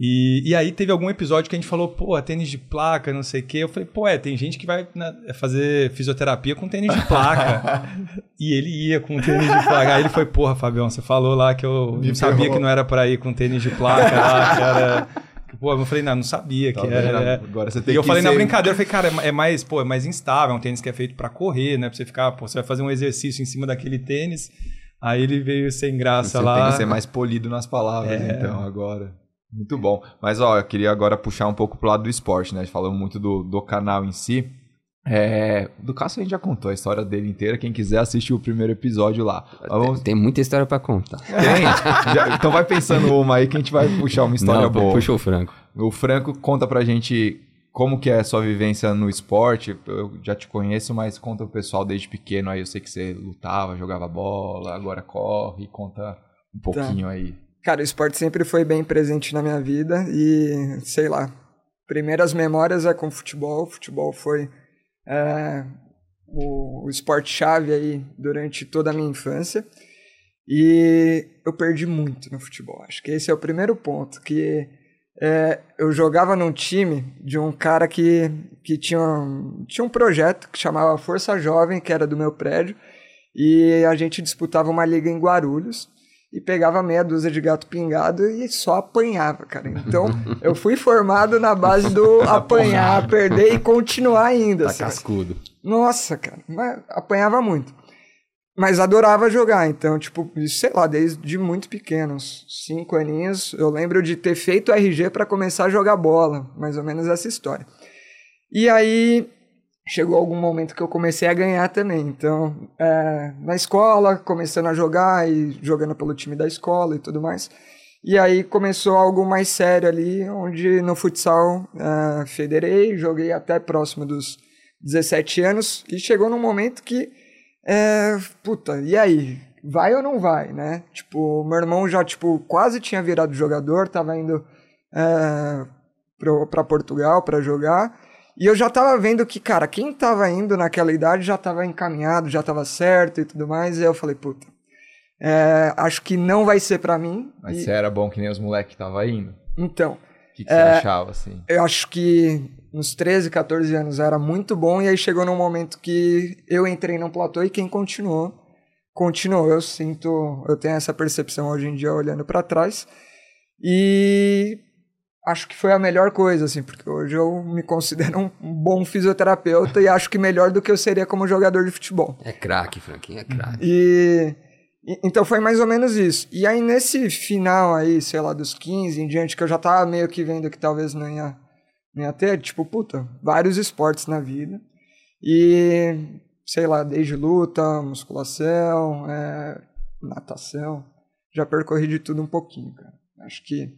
E, e aí teve algum episódio que a gente falou, pô, tênis de placa, não sei o quê. Eu falei, pô, é, tem gente que vai né, fazer fisioterapia com tênis de placa. *laughs* e ele ia com tênis de placa. Aí ele foi, porra, Fabião, você falou lá que eu Me não sabia ferrou. que não era pra ir com tênis de placa lá, que era... Pô, eu falei, não, não sabia Tá que era... é. Agora você tem E eu falei na ser- brincadeira, eu falei, cara, é é mais, pô, é mais instável, é um tênis que é feito pra correr, né? Pra você ficar, pô, você vai fazer um exercício em cima daquele tênis. Aí ele veio sem graça Você lá. tem que ser mais polido nas palavras, É. então, agora. Muito bom. Mas, ó, eu queria agora puxar um pouco pro lado do esporte, né? Falando muito do, do canal em si. É, do Cássio a gente já contou a história dele inteira. Quem quiser assistir o primeiro episódio lá. Vamos- Tem muita história pra contar. Tem? Já- então vai pensando uma aí que a gente vai puxar uma história Não, boa. puxa o Franco. O Franco conta pra gente como que é a sua vivência no esporte. Eu já te conheço, mas conta o pessoal desde pequeno aí. Eu sei que você lutava, jogava bola, agora corre. Conta um pouquinho aí. Cara, o esporte sempre foi bem presente na minha vida e, sei lá, primeiras memórias é com futebol. Futebol foi é, o, o esporte-chave aí durante toda a minha infância. E eu perdi muito no futebol. Acho que esse é o primeiro ponto, que é, eu jogava num time de um cara que, que tinha, um, tinha um projeto que chamava Força Jovem, que era do meu prédio, e a gente disputava uma liga em Guarulhos e pegava meia dúzia de gato pingado e só apanhava, cara. Então, *laughs* eu fui formado na base do *laughs* apanhar, perder e continuar ainda. Tá sabe? cascudo. Nossa, cara, mas apanhava muito. Mas adorava jogar, então, tipo, sei lá, desde muito pequeno, uns cinco aninhos, eu lembro de ter feito RG para começar a jogar bola, mais ou menos essa história. E aí chegou algum momento que eu comecei a ganhar também, então, é, na escola, começando a jogar e jogando pelo time da escola e tudo mais. E aí começou algo mais sério ali, onde no futsal uh, federei, joguei até próximo dos 17 anos, e chegou num momento que, é, puta, e aí? Vai ou não vai, né? Tipo, meu irmão já, tipo, quase tinha virado jogador, tava indo é, para Portugal para jogar, e eu já tava vendo que, cara, quem tava indo naquela idade já tava encaminhado, já tava certo e tudo mais. E eu falei, puta, é, acho que não vai ser para mim. Mas e... você era bom que nem os moleques que tava indo? Então. O que, que é, você achava, assim? Eu acho que nos 13, 14 anos era muito bom. E aí chegou num momento que eu entrei no platô e quem continuou, continuou. Eu sinto, eu tenho essa percepção hoje em dia olhando para trás. E acho que foi a melhor coisa, assim, porque hoje eu me considero um bom fisioterapeuta e acho que melhor do que eu seria como jogador de futebol. É craque, Franquinho, é craque. E, e, então foi mais ou menos isso. E aí nesse final aí, sei lá, dos 15 em diante, que eu já tava meio que vendo que talvez não ia, não ia ter, tipo, puta, vários esportes na vida. E, sei lá, desde luta, musculação, é, natação, já percorri de tudo um pouquinho, cara. Acho que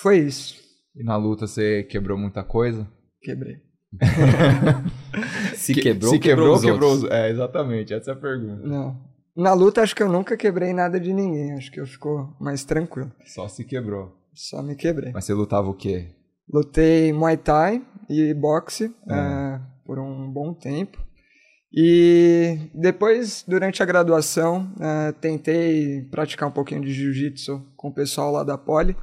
foi isso. E na luta você quebrou muita coisa? Quebrei. *laughs* se quebrou, se quebrou, quebrou, quebrou É, exatamente, essa é a pergunta. Não. Na luta, acho que eu nunca quebrei nada de ninguém. Acho que eu fico mais tranquilo. Só se quebrou. Só me quebrei. Mas você lutava o quê? Lutei Muay Thai e boxe é. É, por um bom tempo. E depois, durante a graduação, é, tentei praticar um pouquinho de jiu-jitsu com o pessoal lá da Poli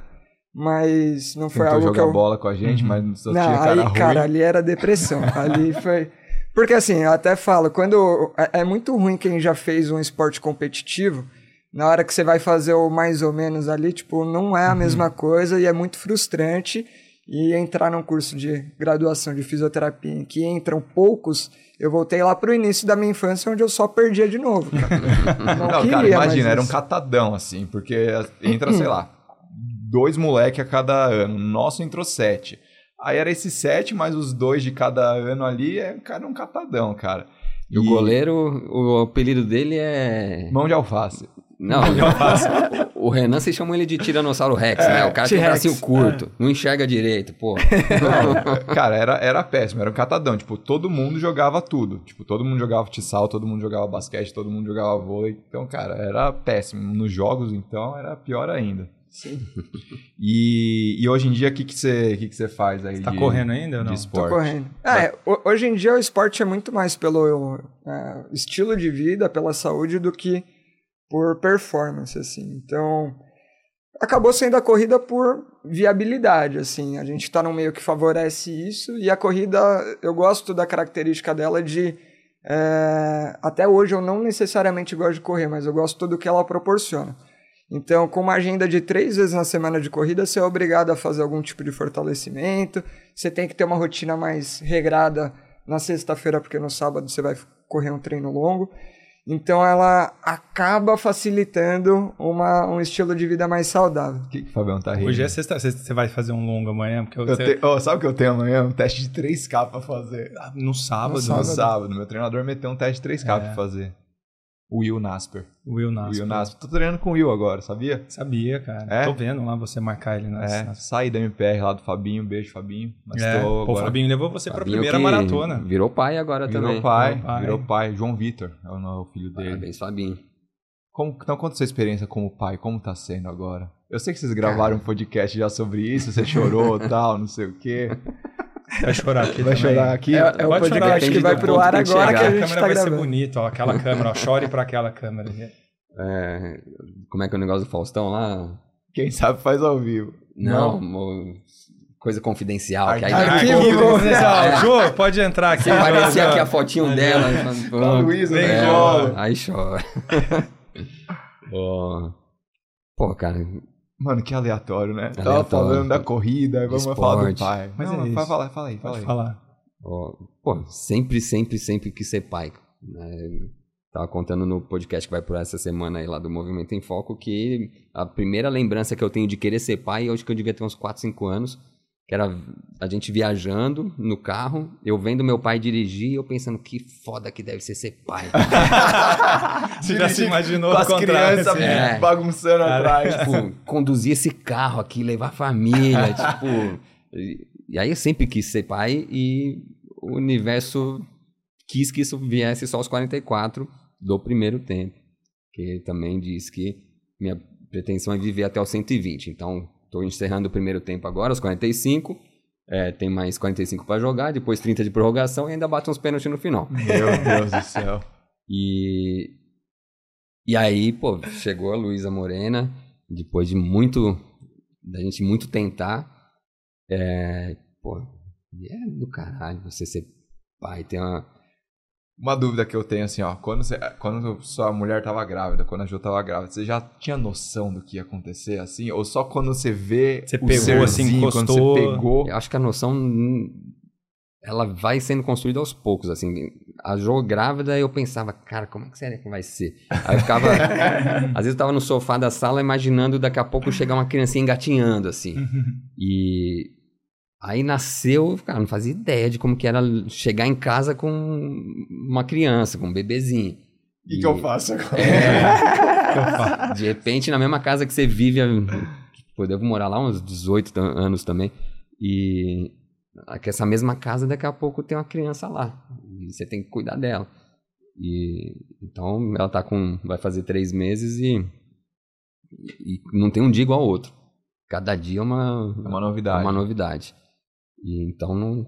mas não foi Tentou algo jogar que eu... bola com a gente, uhum. mas só não, tinha cara aí, ruim. cara, ali era depressão. *laughs* ali foi... Porque assim, eu até falo, quando... É, é muito ruim quem já fez um esporte competitivo, na hora que você vai fazer o mais ou menos ali, tipo, não é a uhum. mesma coisa e é muito frustrante. E entrar num curso de graduação de fisioterapia em que entram poucos, eu voltei lá pro início da minha infância, onde eu só perdia de novo, cara. *laughs* Não, não cara, imagina, era um catadão, assim, porque entra, sei lá, dois moleque a cada ano. Nosso entrou sete. Aí era esses sete, mais os dois de cada ano ali, é cara um catadão, cara. E, e o goleiro, o apelido dele é. Mão de alface. Não, *laughs* o Renan, vocês chamam ele de Tiranossauro Rex, é, né? O cara tem um bracinho curto, é. não enxerga direito, pô. *laughs* cara, era, era péssimo, era um catadão. Tipo, todo mundo jogava tudo. Tipo, todo mundo jogava futsal, todo mundo jogava basquete, todo mundo jogava vôlei. Então, cara, era péssimo. Nos jogos, então, era pior ainda. Sim. *laughs* E, e hoje em dia, o que, que, você, que, que você faz aí? Você tá de, correndo ainda ou não? De esporte? Tô correndo. É, hoje em dia o esporte é muito mais pelo é, estilo de vida, pela saúde, do que por performance, assim. Então, acabou sendo a corrida por viabilidade, assim. A gente está num meio que favorece isso e a corrida, eu gosto da característica dela de é, até hoje eu não necessariamente gosto de correr, mas eu gosto do que ela proporciona. Então, com uma agenda de três vezes na semana de corrida, você é obrigado a fazer algum tipo de fortalecimento. Você tem que ter uma rotina mais regrada na sexta-feira, porque no sábado você vai correr um treino longo. Então, ela acaba facilitando uma, um estilo de vida mais saudável. O que, que o Fabião tá rindo? Hoje é sexta você vai fazer um longo amanhã? Porque eu você... te... oh, sabe o que eu tenho amanhã? Um teste de 3K pra fazer. Ah, no sábado? No sábado. No sábado. Meu treinador meteu um teste de 3K é. pra fazer. O Will Nasper. Will Nasper. Will Nasper. Tô treinando com o Will agora, sabia? Sabia, cara. É? Tô vendo lá você marcar ele nas... É, nas... saí da MPR lá do Fabinho, beijo Fabinho. Mas é. tô Pô, agora... o Fabinho levou você Fabinho pra primeira maratona. Virou pai agora virou também. Pai, virou pai, virou pai. João Vitor é o filho dele. Parabéns, Fabinho. Como, então, conta sua experiência como pai, como tá sendo agora? Eu sei que vocês gravaram um podcast já sobre isso, você chorou e *laughs* tal, não sei o quê. Vai chorar aqui Vai também. chorar aqui? É, é o podcast que vai pro ar agora que a gente A câmera tá vai gravando. ser bonita, ó, aquela *laughs* câmera, ó, chore pra aquela câmera. É, como é que é o negócio do Faustão lá? Quem sabe faz ao vivo. Não, mo- coisa confidencial. Ar- que aí arquivo É. confidencial. *laughs* Jô, pode entrar aqui. Se aparecer aqui a fotinho dela. Com a Luísa, Vem, né? cola. Aí chora. *laughs* Pô, cara, Mano, que aleatório, né? Tava Aleatório. falando da corrida, aí vamos Esporte. falar do pai. Mas Não, é vai isso. falar, fala aí, fala aí. falar. pô, sempre, sempre, sempre quis ser pai. né? Tava contando no podcast que vai por essa semana aí lá do Movimento em Foco que a primeira lembrança que eu tenho de querer ser pai, eu acho que eu devia ter uns 4, 5 anos, que era a gente viajando no carro, eu vendo meu pai dirigir, eu pensando que foda que deve ser ser pai. *laughs* Você já se imaginou com as crianças assim. É. bagunçando atrás. tipo, conduzir esse carro aqui, levar a família, *laughs* tipo. E, e aí eu sempre quis ser pai e o universo quis que isso viesse só aos 44 do primeiro tempo. Que ele também diz que minha pretensão é viver até os 120. Então, estou encerrando o primeiro tempo agora, aos 45. É, tem mais 45 para jogar, depois 30 de prorrogação e ainda bate uns pênaltis no final. Meu Deus do céu. E, e aí, pô, chegou a Luísa Morena, depois de muito, da gente muito tentar, é, pô, é do caralho você ser pai, ter uma, Uma dúvida que eu tenho assim, ó. Quando, você, quando sua mulher tava grávida, quando a Ju tava grávida, você já tinha noção do que ia acontecer, assim? Ou só quando você vê Você o pegou, serzinho, assim, quando encostou? você pegou... eu acho que a noção, hum, ela vai sendo construída aos poucos, assim, a Jo grávida eu pensava, cara, como é que será que vai ser? Aí eu ficava, *laughs* às vezes eu tava no sofá da sala imaginando daqui a pouco chegar uma criancinha engatinhando, assim, *laughs* E aí nasceu, cara, não fazia ideia de como que era chegar em casa com uma criança, com um bebezinho. O que, *laughs* que eu faço agora? É, de repente, na mesma casa que você vive, pô, eu devo morar lá uns 18 tan- anos também, e que essa mesma casa daqui a pouco tem uma criança lá, e você tem que cuidar dela. E então ela tá com, vai fazer três meses e, e não tem um dia igual ao outro. Cada dia é uma, É uma é novidade. uma novidade. E então não.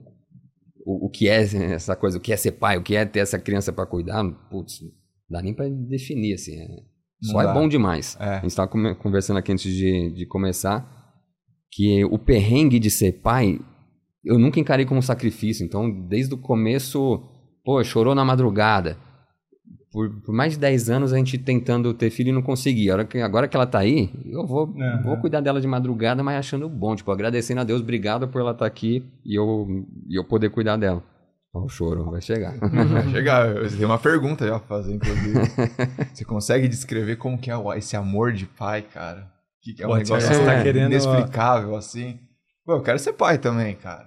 O, o que é essa coisa? O que é ser pai? O que é ter essa criança para cuidar? Putz, não dá nem para definir assim. é- só é bom demais. É. A gente estava conversando aqui antes de, de começar que o perrengue de ser pai eu nunca encarei como sacrifício. Então, desde o começo, pô, chorou na madrugada. Por, por mais de 10 anos a gente tentando ter filho e não conseguia. Agora que, agora que ela tá aí, eu vou, Aham. vou cuidar dela de madrugada, mas achando bom. Tipo, agradecendo a Deus, obrigado por ela estar aqui e eu, e eu poder cuidar dela. Ó, o choro vai chegar. Vai *laughs* chegar. Eu tenho uma pergunta já pra fazer, inclusive. *laughs* você consegue descrever como que é esse amor de pai, cara? Que que é um Pô, negócio você tá querendo- inexplicável, assim. Pô, eu quero ser pai também, cara.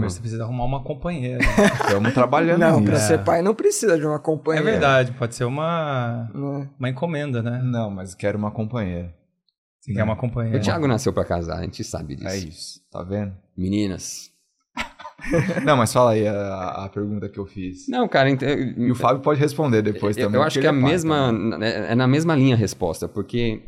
Mas você precisa arrumar uma companheira. Estamos trabalhando Não, nisso. pra É. ser pai não precisa de uma É companheira. verdade, pode ser uma, Né? uma encomenda, né? Não, mas quero uma companheira. Você quer uma companheira. o Thiago nasceu pra casar, a gente sabe disso. É isso, tá vendo? Meninas. *laughs* Não, mas fala aí a, a pergunta que eu fiz. Não, cara, ent- E o Fábio pode responder depois eu, também. eu acho que é a mesma. É é na mesma linha a resposta, porque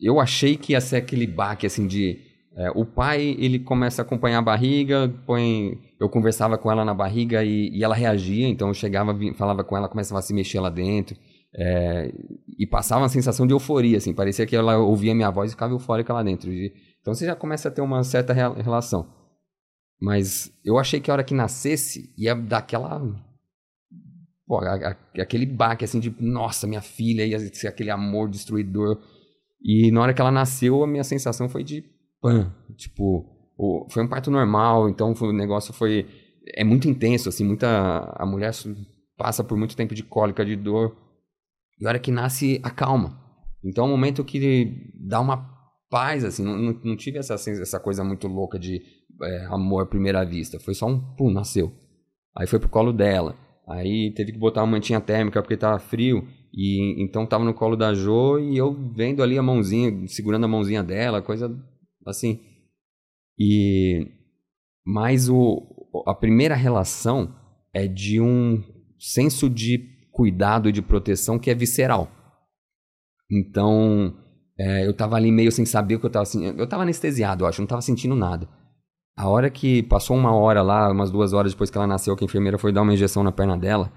eu achei que ia ser aquele baque assim de. É, o pai, ele começa a acompanhar a barriga, põe. Eu conversava com ela na barriga e, e ela reagia, então eu chegava, falava com ela, começava a se mexer lá dentro. é, e passava uma sensação de euforia, assim, parecia que ela ouvia minha voz e ficava eufórica lá dentro. Então você já começa a ter uma certa relação. Mas eu achei que a hora que nascesse ia dar aquela Pô, a- a- aquele baque assim de, nossa, minha filha ia ser aquele amor destruidor. E na hora que ela nasceu, a minha sensação foi de pã, tipo, o- foi um parto normal, então foi- o negócio foi é muito intenso assim, muita a mulher passa por muito tempo de cólica, de dor. E a hora que nasce, acalma. Então é um momento que dá uma paz assim, não, não, não tive essa essa coisa muito louca de é, amor à primeira vista, foi só um, pum, nasceu. Aí foi pro colo dela. Aí teve que botar uma mantinha térmica porque tava frio. E então tava no colo da Jo e eu vendo ali a mãozinha, segurando a mãozinha dela, coisa assim. E mas o a primeira relação é de um senso de cuidado e de proteção que é visceral. Então, é, eu tava ali meio sem saber o que eu tava sentindo. Eu tava anestesiado, eu acho, não tava sentindo nada. A hora que passou uma hora lá, umas duas horas depois que ela nasceu, que a enfermeira foi dar uma injeção na perna dela,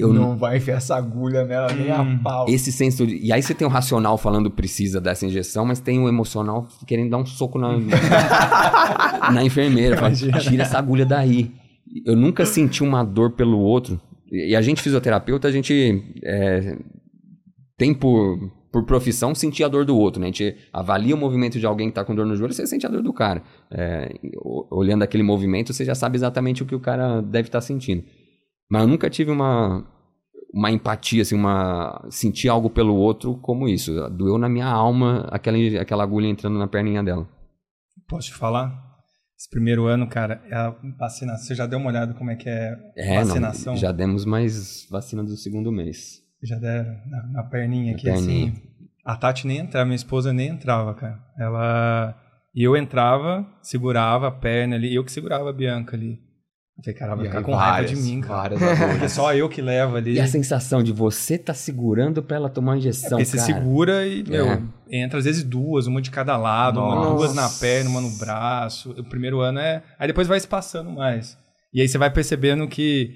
eu não vai enfiar essa agulha nela nem a Hum. pau. esse senso de... E aí você tem o racional falando precisa dessa injeção, mas tem o emocional querendo dar um soco na, *laughs* na enfermeira. Fala, Tira essa agulha daí. Eu nunca senti uma dor pelo outro. E a gente, fisioterapeuta, a gente é, tem por, por profissão sentir a dor do outro. Né? A gente avalia o movimento de alguém que está com dor no joelho, você sente a dor do cara. É, olhando aquele movimento, você já sabe exatamente o que o cara deve estar sentindo. Mas eu nunca tive uma, uma empatia, assim, uma sentir algo pelo outro como isso. Doeu na minha alma aquela, aquela agulha entrando na perninha dela. Posso te falar? esse primeiro ano, cara, é a vacinação. Você já deu uma olhada como é que é, É, vacinação? não, já demos mais vacina do segundo mês. Já deram na, na perninha Na aqui, perninha. assim. A Tati nem entrava, minha esposa nem entrava, cara. Ela. E eu entrava, segurava a perna ali, eu que segurava a Bianca ali. Eu falei, cara, vai E ficar com raiva várias, de mim, cara. Várias Porque agulhas. *laughs* só eu que levo ali. E a sensação de você tá segurando pra ela tomar É, injeção, porque você cara. segura e, meu, É. entra às vezes duas, uma de cada lado, uma, duas na perna, uma no braço. O primeiro ano é. Aí depois vai se passando mais. E aí você vai percebendo que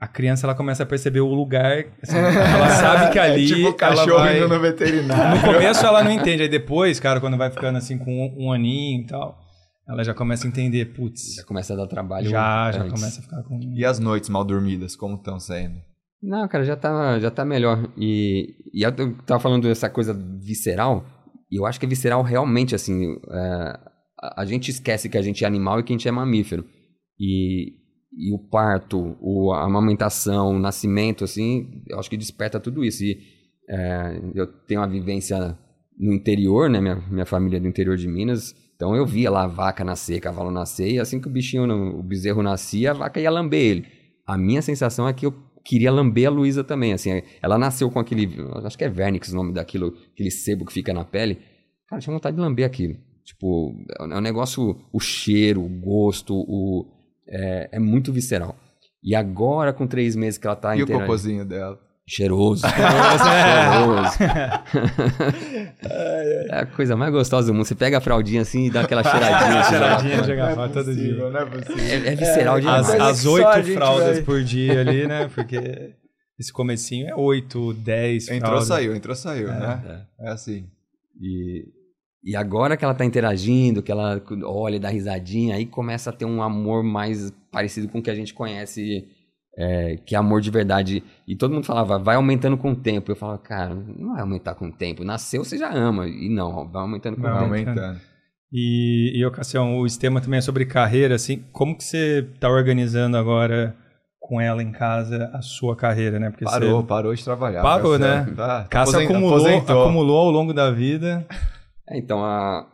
a criança ela começa a perceber o lugar. assim, *laughs* ela sabe que ali. É tipo o ela cachorro vai... indo no veterinário. No começo ela não entende, aí depois, cara, quando vai ficando assim com um, um aninho e tal, ela já começa a entender, putz, Já começa a dar trabalho. já, já antes. começa a ficar com. E as noites mal dormidas, como estão sendo? Não, cara, já tá, já tá melhor. E, e eu tava falando dessa coisa visceral, e eu acho que é visceral realmente, assim, é, a, a gente esquece que a gente é animal e que a gente é mamífero. E, e o parto, o, a amamentação, o nascimento, assim, eu acho que desperta tudo isso. E é, eu tenho uma vivência no interior, né, minha, minha família é do interior de Minas, então eu via lá a vaca nascer, cavalo nascer, e assim que o bichinho, o bezerro nascia, a vaca ia lamber ele. A minha sensação é que eu queria lamber a Luísa também, assim, ela nasceu com aquele, acho que é vernix o nome daquilo, aquele sebo que fica na pele. Cara, tinha vontade de lamber aquilo. Tipo, é um negócio, o cheiro, o gosto, o, é, é muito visceral. E agora, com três meses que ela tá e o cocôzinho dela? Cheiroso. *laughs* Cheiroso. é a coisa mais gostosa do mundo. Você pega a fraldinha assim e dá aquela cheiradinha. *laughs* assim, Cheiradinha, joga jogar Não é todo dia. não é possível. É, é visceral demais. As, oito fraldas vai- por dia ali, *laughs* né? Porque esse comecinho é oito, dez Entrou, fraldas. saiu, entrou, saiu, né? É assim. E, e agora que ela tá interagindo, que ela olha e dá risadinha, aí começa a ter um amor mais parecido com o que a gente conhece, é, que é amor de verdade. E todo mundo falava, vai aumentando com o tempo. Eu falava, cara, não vai aumentar com o tempo. Nasceu, você já ama. E não, vai aumentando com Vai o Vai tempo. aumentando. aumentando. E, e ocasião, o sistema também é sobre carreira, assim. Como que você tá organizando agora com ela em casa a sua carreira, né? Porque Parou, você parou de trabalhar. Parou, né? Tá, Cássio aposen- acumulou, aposentou. acumulou ao longo da vida. É, então, a...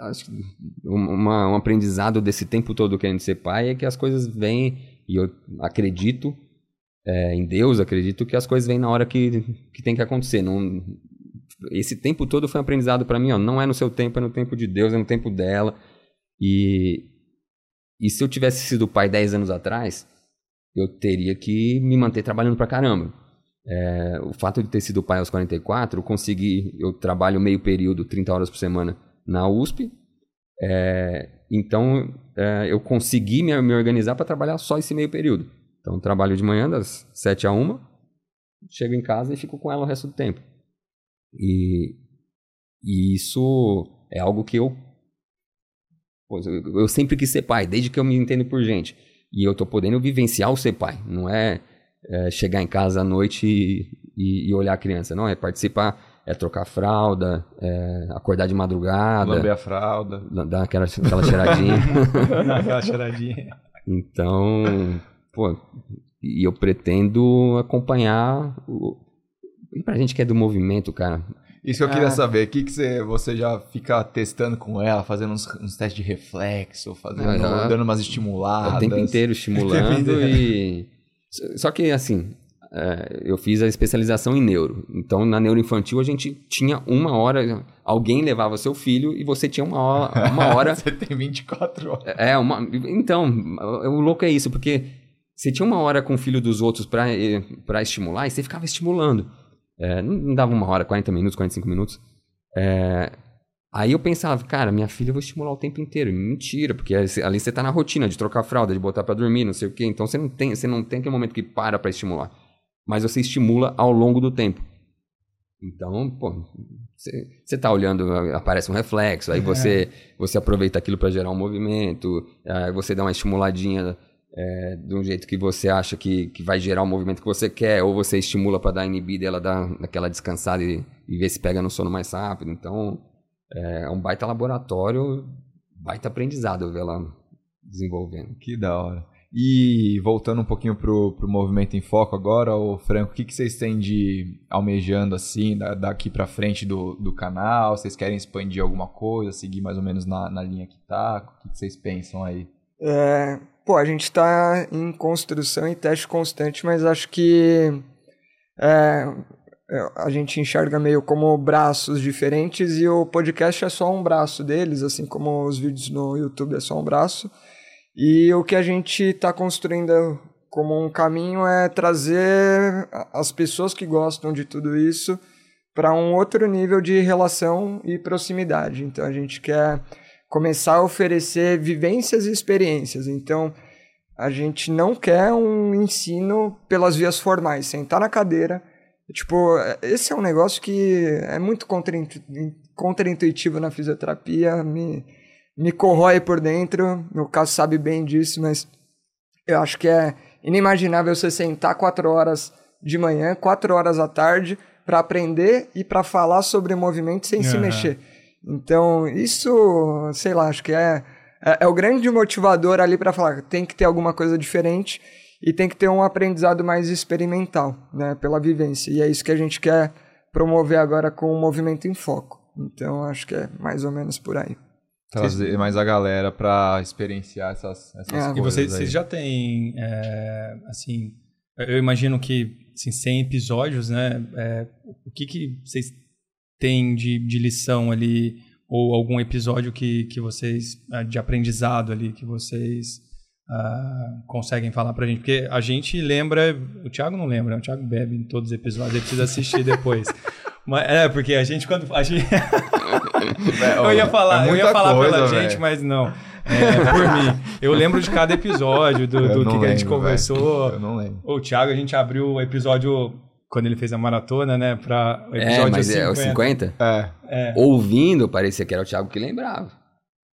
acho que um, uma- um aprendizado desse tempo todo querendo ser pai é que as coisas vêm, e eu acredito é, em Deus, acredito que as coisas vêm na hora que, que tem que acontecer. Não, esse tempo todo foi um aprendizado para mim, ó, não é no seu tempo, é no tempo de Deus, é no tempo dela. E, e se eu tivesse sido pai 10 anos atrás, eu teria que me manter trabalhando pra caramba. É, o fato de ter sido pai aos 44, eu consegui, eu trabalho meio período, 30 horas por semana na USP, é, então é, eu consegui me, me organizar para trabalhar só esse meio período. Então trabalho de manhã das 7 a 1, chego em casa e fico com ela o resto do tempo. E, e isso é algo que eu, eu eu sempre quis ser pai, desde que eu me entendo por gente. E eu tô podendo vivenciar o ser pai, não é é, chegar em casa à noite e, e- e olhar a criança. Não, é participar, é trocar fralda, é acordar de madrugada, Lamber a fralda. dar aquela, aquela cheiradinha. *laughs* Aquela cheiradinha. então, pô, e eu pretendo acompanhar. O... E pra gente que é do movimento, cara, Isso que eu queria Ah. saber. O que, que você, você já fica testando com ela, fazendo uns, uns testes de reflexo, fazendo, Ah, dando umas estimuladas? o tempo inteiro estimulando *laughs* inteiro. e. Só que, assim, é, eu fiz a especialização em neuro. Então, na neuroinfantil, a gente tinha uma hora. Alguém levava seu filho e você tinha uma hora. Uma *laughs* hora você tem 24 horas. É, uma, então, o louco é isso, porque você tinha uma hora com o filho dos outros pra, pra estimular e você ficava estimulando. É, não dava uma hora, 40 minutos, 45 minutos. É, aí eu pensava, cara, minha filha eu vou estimular o tempo inteiro. Mentira, porque ali você tá na rotina de trocar fralda, de botar pra dormir, não sei o quê. Então você não tem, você não tem aquele momento que para pra estimular. Mas você estimula ao longo do tempo. Então, pô, você, você tá olhando, aparece um reflexo, aí você, você aproveita aquilo para gerar um movimento, aí você dá uma estimuladinha é, de um jeito que você acha que, que vai gerar o movimento que você quer, ou você estimula para dar inibida e ela dá aquela descansada e, e ver se pega no sono mais rápido. Então, é um baita laboratório, baita aprendizado ver ela desenvolvendo. Que da hora. E voltando um pouquinho pro, pro movimento em foco agora, o Franco, o que, que vocês têm de almejando assim, da, daqui para frente do, do canal? Vocês querem expandir alguma coisa, seguir mais ou menos na, na linha que tá? O que, que vocês pensam aí? É, pô, a gente está em construção e teste constante, mas acho que é, a gente enxerga meio como braços diferentes e o podcast é só um braço deles, assim como os vídeos no YouTube é só um braço. E o que a gente está construindo como um caminho é trazer as pessoas que gostam de tudo isso para um outro nível de relação e proximidade. Então a gente quer começar a oferecer vivências e experiências. Então a gente não quer um ensino pelas vias formais, sentar na cadeira. Tipo, esse é um negócio que é muito contraintuitivo na fisioterapia, me, me corrói por dentro. Meu caso sabe bem disso, mas eu acho que é inimaginável você sentar quatro horas de manhã, quatro horas à tarde, para aprender e para falar sobre movimento sem uhum. se mexer. Então, isso, sei lá, acho que é é, é o grande motivador ali para falar tem que ter alguma coisa diferente e tem que ter um aprendizado mais experimental, né, pela vivência. E é isso que a gente quer promover agora com o movimento em foco. Então, acho que é mais ou menos por aí. Trazer mais a galera para experienciar essas, essas é. coisas. E vocês, vocês já têm, é, assim, eu imagino que assim, 100 episódios, né? É, o que, que vocês têm de, de lição ali ou algum episódio que, que vocês, ah, de aprendizado ali, que vocês uh, conseguem falar pra gente? Porque a gente lembra, o Thiago não lembra, né? o Thiago bebe em todos os episódios, ele precisa assistir depois. *laughs* Mas, é, porque a gente quando. A gente... *laughs* eu ia falar, é eu ia falar coisa, pela véio. gente, mas não. É, por mim. Eu lembro de cada episódio, do, do que lembro, a gente conversou. Véio. Eu não lembro. O Thiago, a gente abriu o episódio quando ele fez a maratona, né? Pra o episódio é, mas 50. é o 50? É. é. Ouvindo, parecia que era o Thiago que lembrava.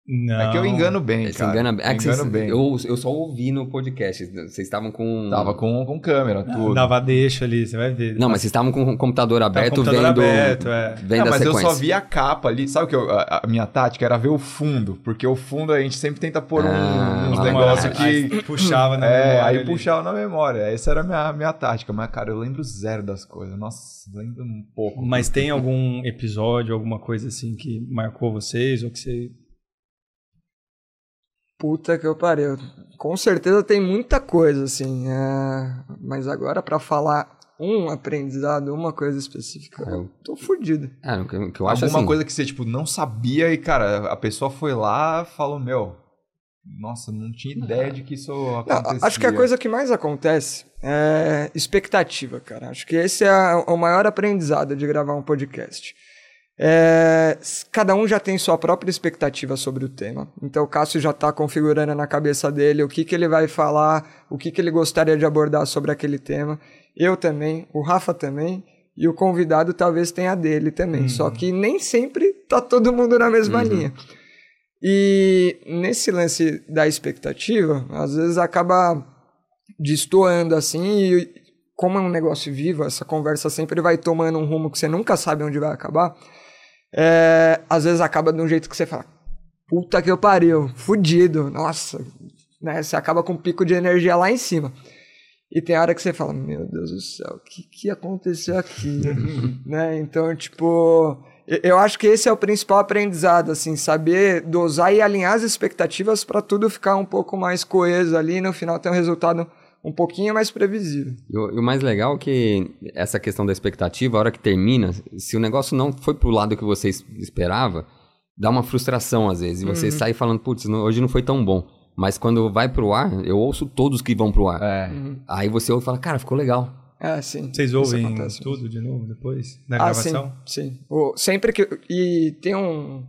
Não. É que eu engano bem, cara. Engana... É que engano bem. Eu, eu só ouvi no podcast. Vocês estavam com. Tava com, com câmera, tudo. Dava deixa ali, você vai ver. Não, mas vocês estavam com o computador aberto computador vendo. Aberto, é. Vendo Não, mas sequência. eu só vi a capa ali. Sabe o que eu, a, a, minha tática era ver o fundo, porque o fundo a gente sempre tenta pôr ah, uns negócios que. Puxava na *laughs* é, memória. Aí ali. puxava na memória. Essa era a minha, minha tática. Mas, cara, eu lembro zero das coisas. Nossa, lembro um pouco. Mas tem algum episódio, alguma coisa assim que marcou vocês ou que você Puta que eu pariu. Com certeza tem muita coisa, assim. É... Mas agora, para falar um aprendizado, uma coisa específica, eu tô fudido. É, o que, que eu acho Alguma assim... coisa que você, tipo, não sabia e, cara, a pessoa foi lá falou, meu, nossa, não tinha ideia de que isso acontecia. Não, acho que a coisa que mais acontece é expectativa, cara. Acho que esse é o maior aprendizado de gravar um podcast. É, cada um já tem sua própria expectativa sobre o tema. Então o Cássio já está configurando na cabeça dele o que, que ele vai falar, o que, que ele gostaria de abordar sobre aquele tema. Eu também, o Rafa também, e o convidado talvez tenha dele também. Uhum. Só que nem sempre tá todo mundo na mesma uhum. linha. E nesse lance da expectativa, às vezes acaba destoando assim, e como é um negócio vivo, essa conversa sempre vai tomando um rumo que você nunca sabe onde vai acabar é, às vezes acaba de um jeito que você fala, puta que eu pariu, fudido, nossa, né? Você acaba com um pico de energia lá em cima. E tem hora que você fala, meu Deus do céu, o que, que aconteceu aqui? *laughs* né? Então, tipo, eu acho que esse é o principal aprendizado, assim, saber dosar e alinhar as expectativas para tudo ficar um pouco mais coeso ali e no final ter um resultado um pouquinho mais previsível. E o, e o, mais legal é que essa questão da expectativa, a hora que termina, se o negócio não foi pro lado que você esperava, dá uma frustração às vezes. E você uhum. sai falando, putz, hoje não foi tão bom. Mas quando vai pro ar, eu ouço todos que vão pro ar. É. Uhum. Aí você ouve e fala, cara, ficou legal. É, sim. Vocês ouvem tudo de novo depois da ah, gravação? Sim, sim. O, sempre que. E tem um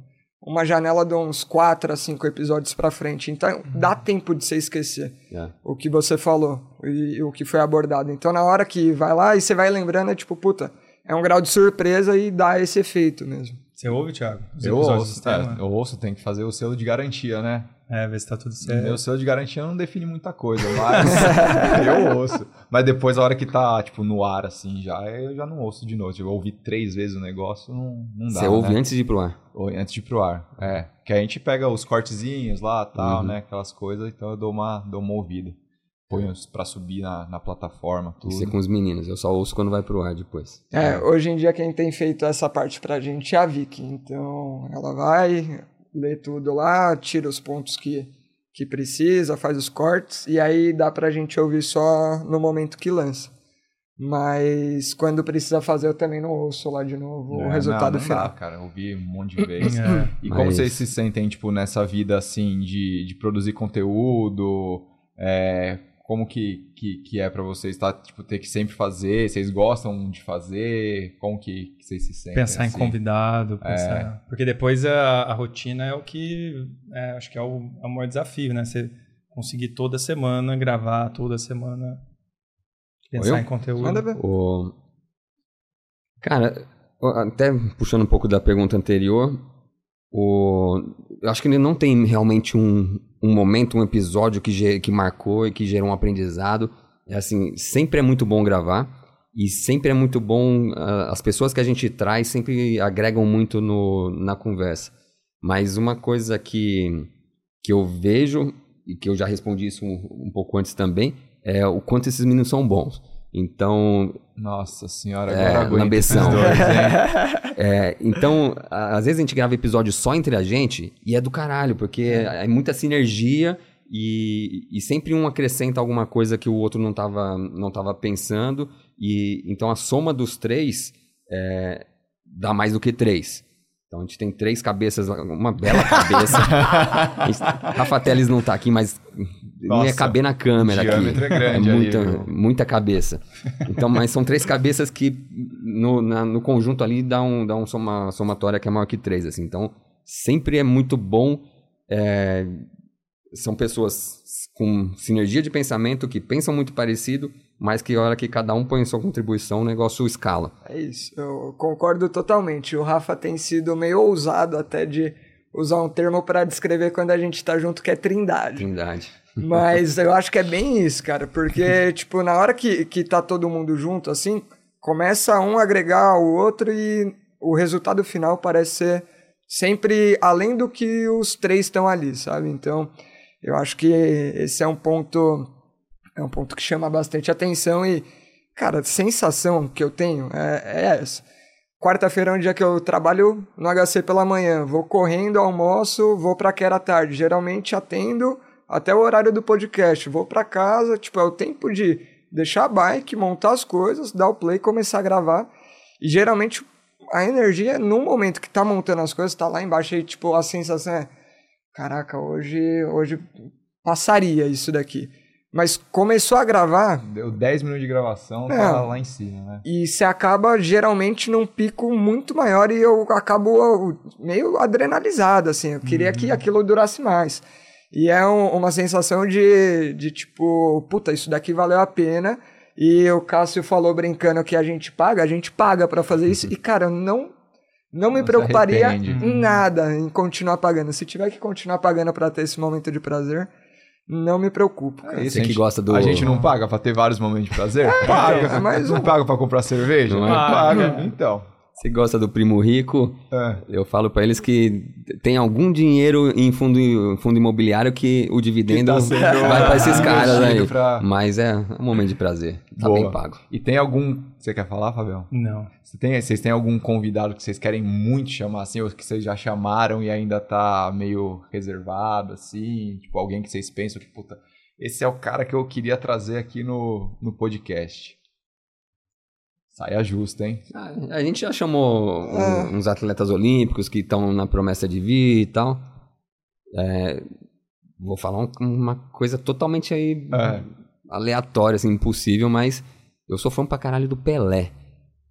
uma janela de uns quatro a cinco episódios para frente. Então, uhum. dá tempo de você esquecer é. o que você falou e, e, o que foi abordado. Então, na hora que vai lá e você vai lembrando, é tipo, puta, é um grau de surpresa e dá esse efeito mesmo. Você ouve, Thiago? eu ouço, tá, eu ouço, tem que fazer o selo de garantia, né? É, ver se tá tudo certo. Meu selo de garantia não define muita coisa, mas *laughs* eu ouço. Mas depois, a hora que tá, tipo, no ar, assim, já, eu já não ouço de novo. Tipo, eu ouvi três vezes o negócio, não, não dá, Você ouve né? antes de ir pro ar? Ou, antes de ir pro ar, é. Que a gente pega os cortezinhos lá, tal, uhum. né, aquelas coisas, então eu dou uma, dou uma ouvida. põe pra subir na, na plataforma, tudo. Isso é com os meninos. Eu só ouço quando vai pro ar depois. É, hoje em dia quem tem feito essa parte pra gente é a Vicky. Então ela vai, lê tudo lá, tira os pontos que, que precisa, faz os cortes, e aí dá pra gente ouvir só no momento que lança. Mas quando precisa fazer, eu também não ouço lá de novo o É, resultado não, não final. Dá, cara, eu ouvi um monte de vezes. *laughs* É. E como Mas- vocês se sentem, tipo, nessa vida, assim, de, de produzir conteúdo? É, como que, que, que é pra vocês, tá? Tipo, ter que sempre fazer? Vocês gostam de fazer? Como que, que vocês se sentem? Pensar em assim? convidado, pensar... Porque depois a, a rotina é o que é, acho que é o, é o maior desafio, né? Você conseguir toda semana gravar, toda semana pensar Eu? em conteúdo. Manda ver. O... Cara, até puxando um pouco da pergunta anterior, o... eu acho que ele não tem realmente um, um momento, um episódio que, que marcou e que gerou um aprendizado. É assim, sempre é muito bom gravar e sempre é muito bom. ah, as pessoas que a gente traz sempre agregam muito no, na conversa. Mas uma coisa que, que eu vejo, e que eu já respondi isso um, um pouco antes também, é o quanto esses meninos são bons. Então, Nossa senhora, É, agora esses lambeção. dois, *laughs* é, então, às vezes a gente grava episódio só entre a gente e é do caralho, porque é, é muita sinergia e, e sempre um acrescenta alguma coisa que o outro não estava não tava pensando. E então a soma dos três é, dá mais do que três. Então a gente tem três cabeças, uma bela cabeça. *laughs* Gente- Rafa Teles não tá aqui, mas não ia Nossa, caber na câmera aqui. é grande é muita, muita cabeça. *laughs* Então, mas são três cabeças que no, na- no conjunto ali dá, um, dá um soma, somatória que é maior que três. Assim. Então, sempre é muito bom. é, são pessoas com sinergia de pensamento, que pensam muito parecido, mas que a hora que cada um põe sua contribuição, o negócio escala. É isso, eu concordo totalmente. O Rafa tem sido meio ousado até de usar um termo para descrever quando a gente tá junto, que é trindade. Trindade. Mas eu acho que é bem isso, cara, porque, *laughs* tipo, na hora que, que tá todo mundo junto, assim, começa um a agregar ao outro e o resultado final parece ser sempre além do que os três estão ali, sabe? Então, eu acho que esse é um ponto, é um ponto que chama bastante atenção e, cara, a sensação que eu tenho é, é essa. Quarta-feira é um dia que eu trabalho no HC pela manhã, vou correndo, almoço, vou pra Quera à tarde. Geralmente atendo até o horário do podcast. Vou pra casa, tipo, é o tempo de deixar a bike, montar as coisas, dar o play e começar a gravar. E geralmente a energia, no momento que tá montando as coisas, tá lá embaixo e, tipo, a sensação é: caraca, hoje, hoje passaria isso daqui. Mas começou a gravar, Deu 10 minutos de gravação, É. tá lá em cima, né? e você acaba geralmente num pico muito maior e eu acabo uh, meio adrenalizado, assim. Eu queria que aquilo durasse mais. E é um- uma sensação de, de tipo, puta, isso daqui valeu a pena. E o Cássio falou brincando que a gente paga, a gente paga pra fazer isso. E, cara, eu não, não me Não preocuparia em nada em continuar pagando. Se tiver que continuar pagando pra ter esse momento de prazer, não me preocupo. cara. É isso, Você a que gente- gosta do- A gente não paga pra ter vários momentos de prazer? Paga. mas não um- paga pra comprar cerveja? Não Não, é? paga. Então. Você gosta do primo rico? É. Eu falo pra eles que tem algum dinheiro em fundo, em fundo imobiliário que o dividendo Que tá sendo *laughs* vai pra esses caras aí. pra- Mas é um momento de prazer. Tá Boa. bem pago. E tem algum. Você quer falar, Fabião? Não. Você tem, vocês têm algum convidado que vocês querem muito chamar, assim, ou que vocês já chamaram e ainda tá meio reservado, assim? Tipo, alguém que vocês pensam que, puta, esse é o cara que eu queria trazer aqui no, no podcast. Saia justa, hein? Ah, A gente já chamou um- Ah. uns atletas olímpicos que estão na promessa de vir e tal. É, vou falar um- uma coisa totalmente aí É. aleatória, assim, impossível, mas eu sou fã pra caralho do Pelé.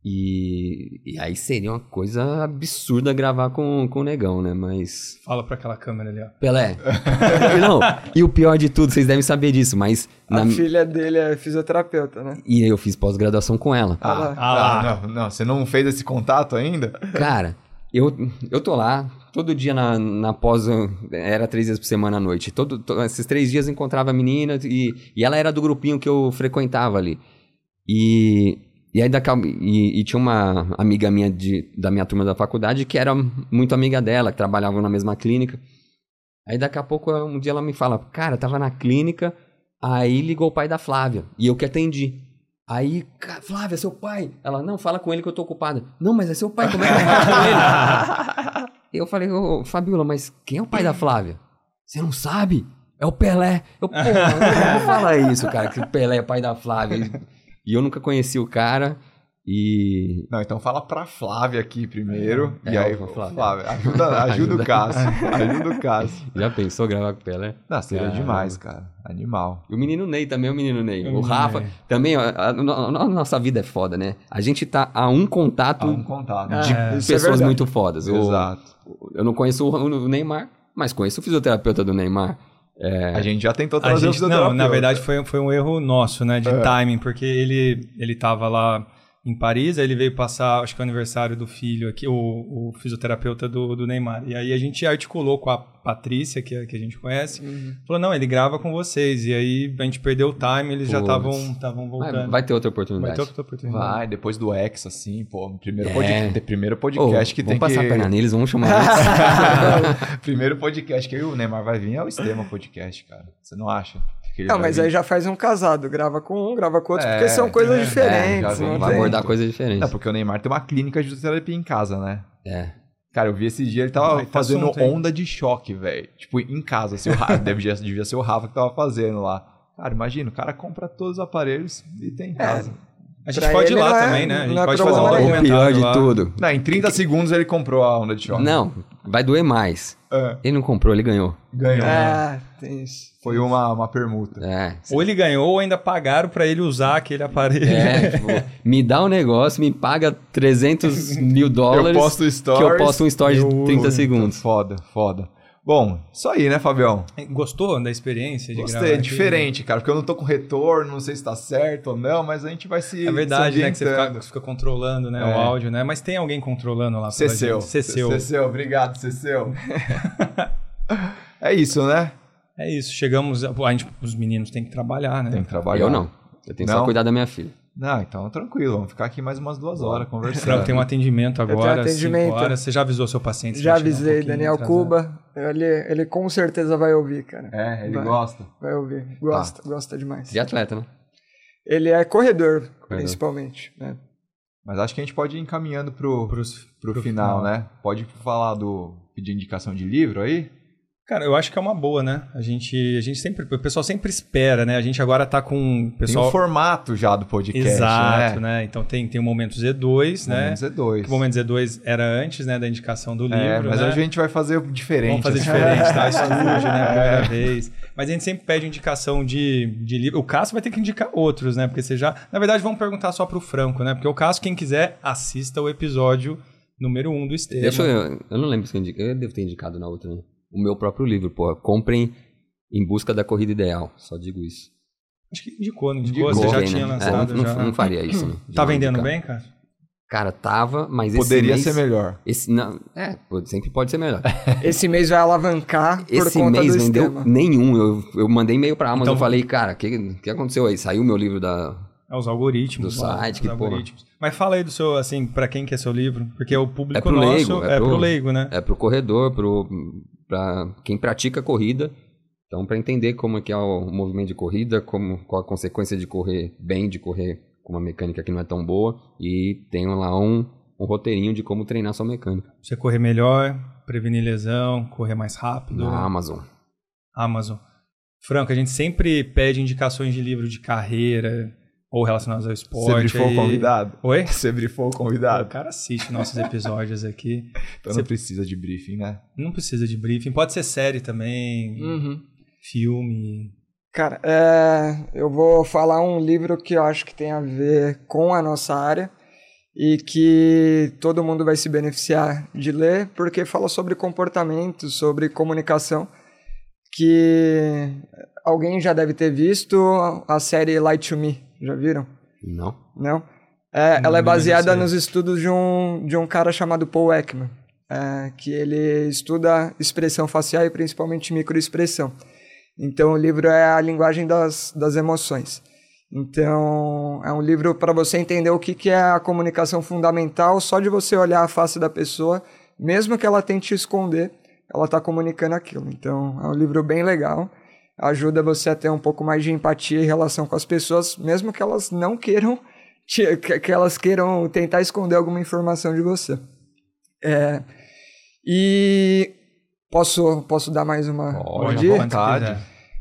E, e aí seria uma coisa absurda gravar com, com o Negão, né? Mas. Fala pra aquela câmera ali, ó. Pelé. e *laughs* não, e o pior de tudo, vocês devem saber disso, mas. A na- filha dele é fisioterapeuta, né? E eu fiz pós-graduação com ela. Ah lá. Ah lá. não, não, você não fez esse contato ainda? Cara, eu, eu tô lá, todo dia na, na pós, era três vezes por semana à noite. Todo, to- esses três dias eu encontrava a menina e, e ela era do grupinho que eu frequentava ali. E, e aí daqui, a- e, e tinha uma amiga minha de, da minha turma da faculdade que era muito amiga dela, que trabalhava na mesma clínica. Aí daqui a pouco, um dia ela me fala, cara, eu tava na clínica, Aí ligou o pai da Flávia. E eu que atendi. Aí, "Ca- Flávia, é seu pai? Ela, não, fala com ele que eu tô ocupada. Não, mas é seu pai, como é que eu falo com ele? *laughs* eu falei, ô, Fabiola, mas quem é o pai da Flávia? Você não sabe? É o Pelé. Eu, pô, eu não vou falar isso, cara, que o Pelé é pai da Flávia. E eu nunca conheci o cara. E Não, então fala pra Flávia aqui primeiro. É, e aí, Flávia. Flávia, ajuda, *laughs* ajuda, Ajuda. o Cássio. Ajuda o Cássio. *laughs* já pensou gravar com o Pelé? Não, seria Caramba. demais, cara. Animal. E o menino Ney também, o menino Ney. O Rafa Ney. também, ó, a, a- a nossa vida é foda, né? A gente tá a um contato Há um contato. Ah, de isso é pessoas muito fodas. O- Exato. eu não conheço o, o Neymar, mas conheço o fisioterapeuta do Neymar. É, A gente já tentou trazer o gente, não, fisioterapeuta. na verdade foi, foi um erro nosso, né, de É. timing, porque ele ele tava lá em Paris, aí ele veio passar, acho que é o aniversário do filho aqui, o, o fisioterapeuta do, do Neymar. E aí a gente articulou com a Patrícia, que, é- que a gente conhece, falou, não, ele grava com vocês. E aí a gente perdeu o time, eles já estavam estavam vai, voltando. vai ter outra Vai oportunidade. ter outra oportunidade. Vai, depois do X, assim, pô. Primeiro, É. podcast, primeiro podcast que vamos tem passar que... a perna neles, vamos chamar *laughs* eles. primeiro podcast que o Neymar vai vir é o Extrema Podcast, cara. Você não acha? Que ele Não, mas vir? aí já faz um casado. Grava com um, grava com outro, É, porque são coisas é, diferentes. não vai abordar coisas diferentes. Não, porque o Neymar tem uma clínica de fisioterapia em casa, né? É. Cara, eu vi esse dia, ele tava ter fazendo assunto, onda de choque, velho. Tipo, em casa, assim, o Rafa, *laughs* devia, devia ser o Rafa que tava fazendo lá. Cara, imagina, o cara compra todos os aparelhos e tem em casa. A gente Pra pode ir lá não é- também, né? A gente não é pode fazer um nenhum. O pior de lá. tudo. Não, em 30 segundos ele comprou a onda de choque. Não, vai doer mais. É, Ele não comprou, ele ganhou. ganhou. É, tem isso. Foi uma, uma permuta. É. Ou ele ganhou, ou ainda pagaram pra ele usar aquele aparelho. É, tipo, me dá um negócio, me paga 300 mil *laughs* dólares. Eu posto stories. Que eu posto um story de eu- 30 segundos. Foda, foda. Bom, isso aí, né, Fabião? Gostou da experiência de Gostei, gravar é aqui? diferente, cara, porque eu não tô com retorno, não sei se tá certo ou não, mas a gente vai se. É verdade, se né? Que você fica, fica controlando né, É. o áudio, né? Mas tem alguém controlando lá. Ceceu. gente. Ceceu. Ceceu, obrigado, Ceceu. *laughs* é isso, né? É isso, chegamos. A, a gente, os meninos têm que trabalhar, né? Tem que trabalhar. Eu não. Eu tenho Não? só cuidar da minha filha. Não, então tranquilo, vamos ficar aqui mais umas duas horas Franco, conversando. tem um atendimento agora, atendimento. cinco horas. Você já avisou seu paciente? Já um avisei, pouquinho Daniel? Cuba. Ele, ele com certeza vai ouvir, cara. É, ele Vai. gosta. Vai ouvir. Gosta, gosta demais. De atleta, né? Ele é corredor, principalmente. Né? Mas acho que a gente pode ir encaminhando pro, pro, pro final, final. né? Pode falar do. pedir indicação de livro aí? Cara, eu acho que é uma boa, né? A gente, a gente sempre. O pessoal sempre espera, né? A gente agora tá com. o Pessoal, Tem o formato já do podcast, Exato, né? né? Então tem, tem o Momento Z2, né? Momentos é dois. Que o Momento Z2 era antes, né, da indicação do livro, É, mas né? hoje a gente vai fazer diferente. Vamos fazer assim. diferente, tá? Estúdio, né? É. Primeira vez. Mas a gente sempre pede indicação de, de livro. O Cássio vai ter que indicar outros, né? Porque você já. Na verdade, vamos perguntar só pro Franco, né? Porque o Cássio, quem quiser, assista o episódio número 1 um do Estevam. Deixa eu. Eu não lembro se eu indiquei. Eu devo ter indicado na outra, né? O meu próprio livro, pô. Comprem Em Busca da Corrida Ideal. Só digo isso. Acho que indicou, não indicou? Indicou, Você já Bem, tinha né? É, lançado. não, já. não, não faria isso, né? Tá não vendendo indicar. bem, cara? Cara, tava, mas esse Poderia mês- ser melhor. Esse, não, é, sempre pode ser melhor. *laughs* Esse mês vai alavancar por Esse conta mês do vendeu esquema. nenhum. Eu, eu mandei e-mail pra Amazon Então- e falei, cara, o que, que aconteceu aí? Saiu meu livro da. É os algoritmos. Do lá, site, os que porra. algoritmos. Mas fala aí do seu, assim, pra quem que é seu livro? Porque o público É pro nosso leigo, é, é pro... pro- leigo, né? É pro corredor, pro, pra quem pratica corrida. Então, pra entender como é que é o movimento de corrida, como, qual a consequência de correr bem, de correr com uma mecânica que não é tão boa. E tem lá um, um roteirinho de como treinar sua mecânica. Você correr melhor, prevenir lesão, correr mais rápido. Na Amazon. Amazon. Franco, a gente sempre pede indicações de livro de carreira ou relacionados ao esporte. Você brifou o aí- convidado? Oi? *laughs* Você brifou o O convidado? cara assiste nossos episódios aqui. *laughs* Então não precisa de briefing, né? Não precisa de briefing. Pode ser série também, Uhum. filme. Cara, é, eu vou falar um livro que eu acho que tem a ver com a nossa área e que todo mundo vai se beneficiar de ler, porque fala sobre comportamento, sobre comunicação, que alguém já deve ter visto a série Light to Me, já viram? Não? Não? É, Não ela é baseada nos estudos de um, de um cara chamado Paul Ekman, é, que ele estuda expressão facial e principalmente microexpressão. Então o livro é a linguagem das, das emoções. Então é um livro para você entender o que, que é a comunicação fundamental, só de você olhar a face da pessoa, mesmo que ela tente esconder, ela está comunicando aquilo. Então é um livro bem legal. Ajuda você a ter um pouco mais de empatia em relação com as pessoas, mesmo que elas não queiram, *laughs* te- que que elas queiram tentar esconder alguma informação de você. É, e posso, posso dar mais uma Pode, dica?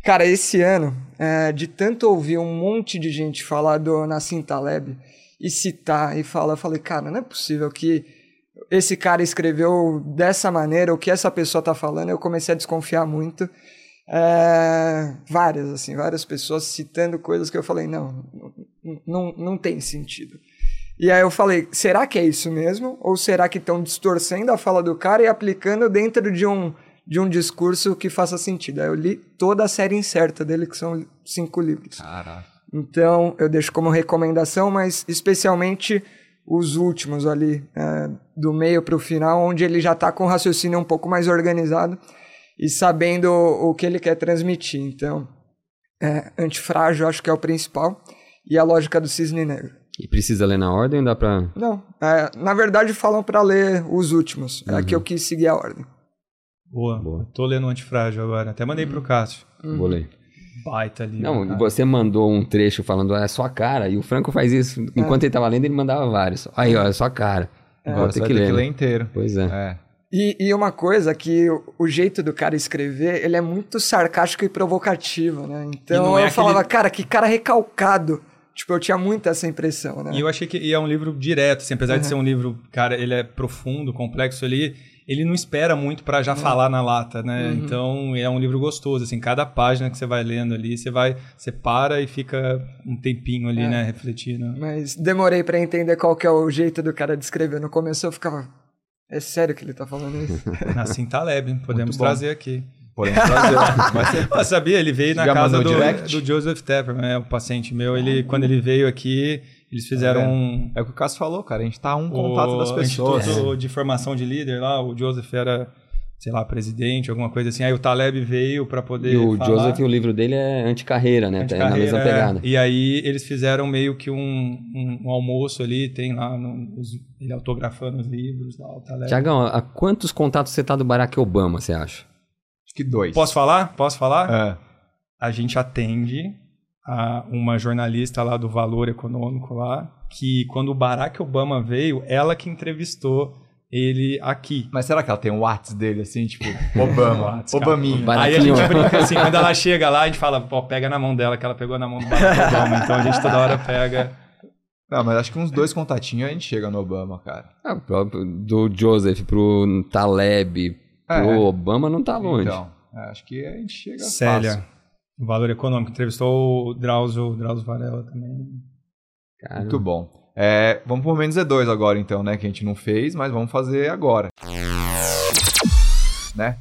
Cara, esse ano, é, de tanto ouvir um monte de gente falar do Nassim Taleb e citar e falar, eu falei, cara, não é possível que esse cara escreveu dessa maneira, o que essa pessoa tá falando, eu comecei a desconfiar muito. É, várias, assim, várias pessoas citando coisas que eu falei, não, não, não, tem sentido. E aí eu falei, será que é isso mesmo? Ou será que estão distorcendo a fala do cara e aplicando dentro de um, de um discurso que faça sentido? Aí eu li toda a série incerta dele, que são cinco livros. Caraca. Então eu deixo como recomendação, mas especialmente os últimos ali, é, do meio para o final, onde ele já está com o raciocínio um pouco mais organizado e sabendo o, que ele quer transmitir. Então, é, antifrágil acho que é o principal e a lógica do cisne negro. E precisa ler na ordem ou dá pra. Não, é, na verdade falam para ler os últimos, é que eu quis seguir a ordem. Boa. Boa. Tô lendo o Antifrágil agora. Até mandei pro Cássio. Vou ler. Baita livro. Não, cara. você mandou um trecho falando, é sua cara. E o Franco faz isso. Enquanto ele tava lendo, ele mandava vários. Aí, ó, é sua cara. Agora você ter vai que ter ler. que ler né? inteiro. Pois é. É. E, e uma coisa que o, o jeito do cara escrever, ele é muito sarcástico e provocativo, né? Então não eu é aquele- falava, cara, que cara recalcado. Tipo, eu tinha muito essa impressão, né? E eu achei que é um livro direto, assim, apesar de ser um livro, cara, ele é profundo, complexo ali, ele não espera muito pra já falar na lata, né? Então é um livro gostoso, assim, cada página que você vai lendo ali, você vai, você para e fica um tempinho ali, né, refletindo. Mas demorei pra entender qual que é o jeito do cara de escrever. No começo eu ficava, é sério que ele tá falando isso? *laughs* Nassim Taleb, podemos Muito bom. trazer aqui. Podemos trazer. *laughs* Eu sabia, ele veio na casa do, do Joseph Tepper, né, o paciente meu, ele, quando ele veio aqui, eles fizeram vendo? um, É o que o Cássio falou, cara. A gente tá um contato das o pessoas. Instituto de Formação de Líder lá, o Joseph era, sei lá, presidente, alguma coisa assim. Aí o Taleb veio para poder E o falar, Joseph, o livro dele é anticarreira, né? É na anticarreira, mesma é. pegada. E aí eles fizeram meio que um, um, um almoço ali, tem lá no, os- ele autografando os livros lá, o Taleb. Tiagão, a quantos contatos você tá do Barack Obama, você acha? Acho que dois. Posso falar? Posso falar? É. A gente atende a uma jornalista lá do Valor Econômico lá, que quando o Barack Obama veio, ela que entrevistou ele aqui. Mas será que ela tem um WhatsApp dele, assim, tipo, Obama, *laughs* Whats. Obaminha? Aí a gente brinca assim, quando ela chega lá, a gente fala, pô, pega na mão dela, que ela pegou na mão do Barack Obama. *laughs* Então a gente toda hora pega. Não, mas acho que uns dois contatinhos a gente chega no Obama, cara. Ah, próprio do Joseph pro Taleb, pro É. Obama não tá longe. Então, é, acho que a gente chega Célia, fácil. do Valor Econômico, entrevistou o Drauzio, o Drauzio Varela também. Cara, Muito bom. É, vamos pro momento Z2 agora, então, né? Que a gente não fez, mas vamos fazer agora. Né?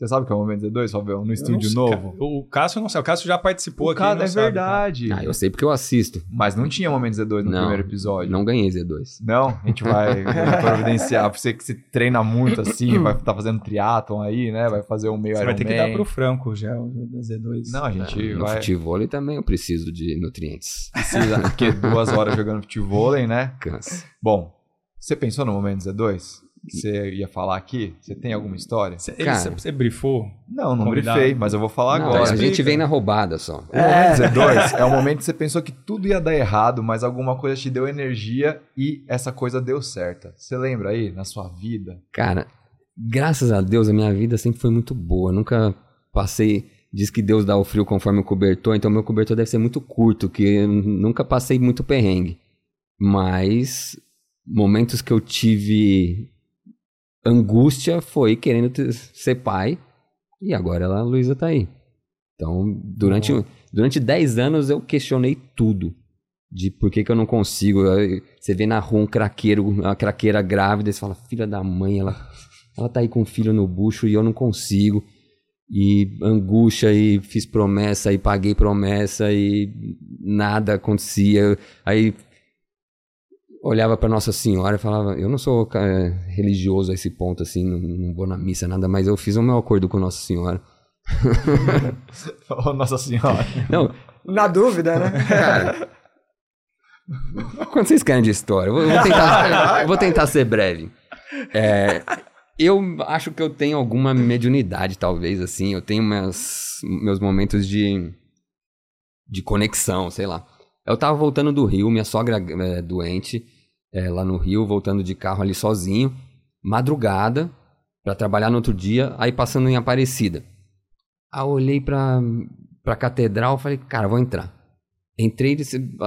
Você sabe o que é o momento Z2, Fabião? No estúdio Eu novo? cara. O Cássio não sei, o Cássio já participou O aqui. cara não é sabe, verdade. Ah, eu sei porque eu assisto. Mas não tinha momento Z2 no Não, primeiro episódio. Não ganhei Z2. Não, a gente vai *laughs* providenciar. Pra você que se treina muito assim, vai estar fazendo triatlon aí, né? Vai fazer um meio Você vai ter que Ironman. dar pro Franco o gel da Z2. Não, a gente No vai futebol também eu preciso de nutrientes. precisar, porque duas horas jogando futebol, né? Cansa. Bom, você pensou no momento Z2? Você ia falar aqui? Você tem alguma história? Você, ele- Cara. você, brifou? Não, não Convidado. brifei, mas eu vou falar Não, agora. a gente vem na roubada só. O momento Z2 é o momento que você pensou que tudo ia dar errado, mas alguma coisa te deu energia e essa coisa deu certa. Você lembra aí, na sua vida? Cara, graças a Deus a minha vida sempre foi muito boa. Nunca passei. Diz que Deus dá o frio conforme o cobertor, então meu cobertor deve ser muito curto, que eu nunca passei muito perrengue. Mas momentos que eu tive angústia foi querendo ter- ser pai e agora ela, a Luísa tá aí. Então, durante, durante 10 anos eu questionei tudo. De por que, que eu não consigo. Aí Você vê na rua um craqueiro, uma craqueira grávida, e você fala, filha da mãe, ela, ela tá aí com o filho no bucho e eu não consigo. E angústia, e fiz promessa, e paguei promessa, e nada acontecia. Aí olhava para Nossa Senhora e falava, eu não sou eh, religioso a esse ponto, assim, não, não vou na missa, nada, mas eu fiz o meu acordo com Nossa Senhora. *laughs* Oh, Nossa Senhora. Não, Na dúvida, né? *laughs* Cara, quando vocês querem de história, eu vou, eu vou tentar, eu vou tentar ser breve. É, eu acho que eu tenho alguma mediunidade, talvez, assim. Eu tenho meus, meus momentos de, de conexão, sei lá. Eu tava voltando do Rio, minha sogra é doente, é, lá no Rio, voltando de carro ali sozinho, madrugada, para trabalhar no outro dia, aí passando em Aparecida. Aí eu olhei pra, pra catedral falei, cara, vou entrar. Entrei,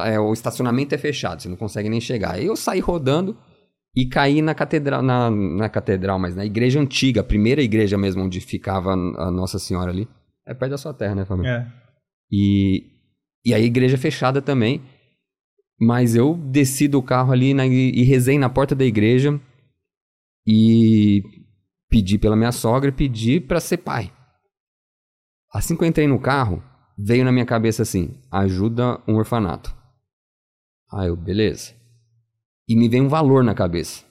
é, o estacionamento é fechado, você não consegue nem chegar. Aí eu saí rodando e caí na catedral, na, na catedral, mas na igreja antiga, a primeira igreja mesmo onde ficava a Nossa Senhora ali. É perto da sua terra, né, Fabio? É. E, e a igreja fechada também. Mas eu desci do carro ali na, e rezei na porta da igreja e pedi pela minha sogra e pedi para ser pai. Assim que eu entrei no carro, veio na minha cabeça assim: ajuda um orfanato. Aí eu, beleza. E me veio um valor na cabeça.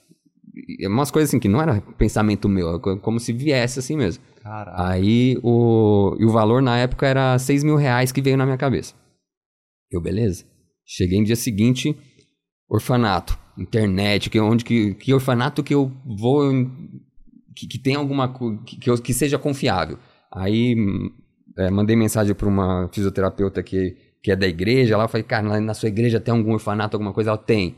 E umas coisas assim que não era pensamento meu, é como se viesse assim mesmo. Caralho. Aí o, e o valor na época era 6 mil reais que veio na minha cabeça. Eu, beleza. Cheguei no dia seguinte, orfanato, internet, que onde que, que orfanato que eu vou que, que tem alguma que, que, eu, que seja confiável. Aí é, mandei mensagem para uma fisioterapeuta que, que é da igreja, lá eu falei, cara, na sua igreja tem algum orfanato, alguma coisa? Ela tem.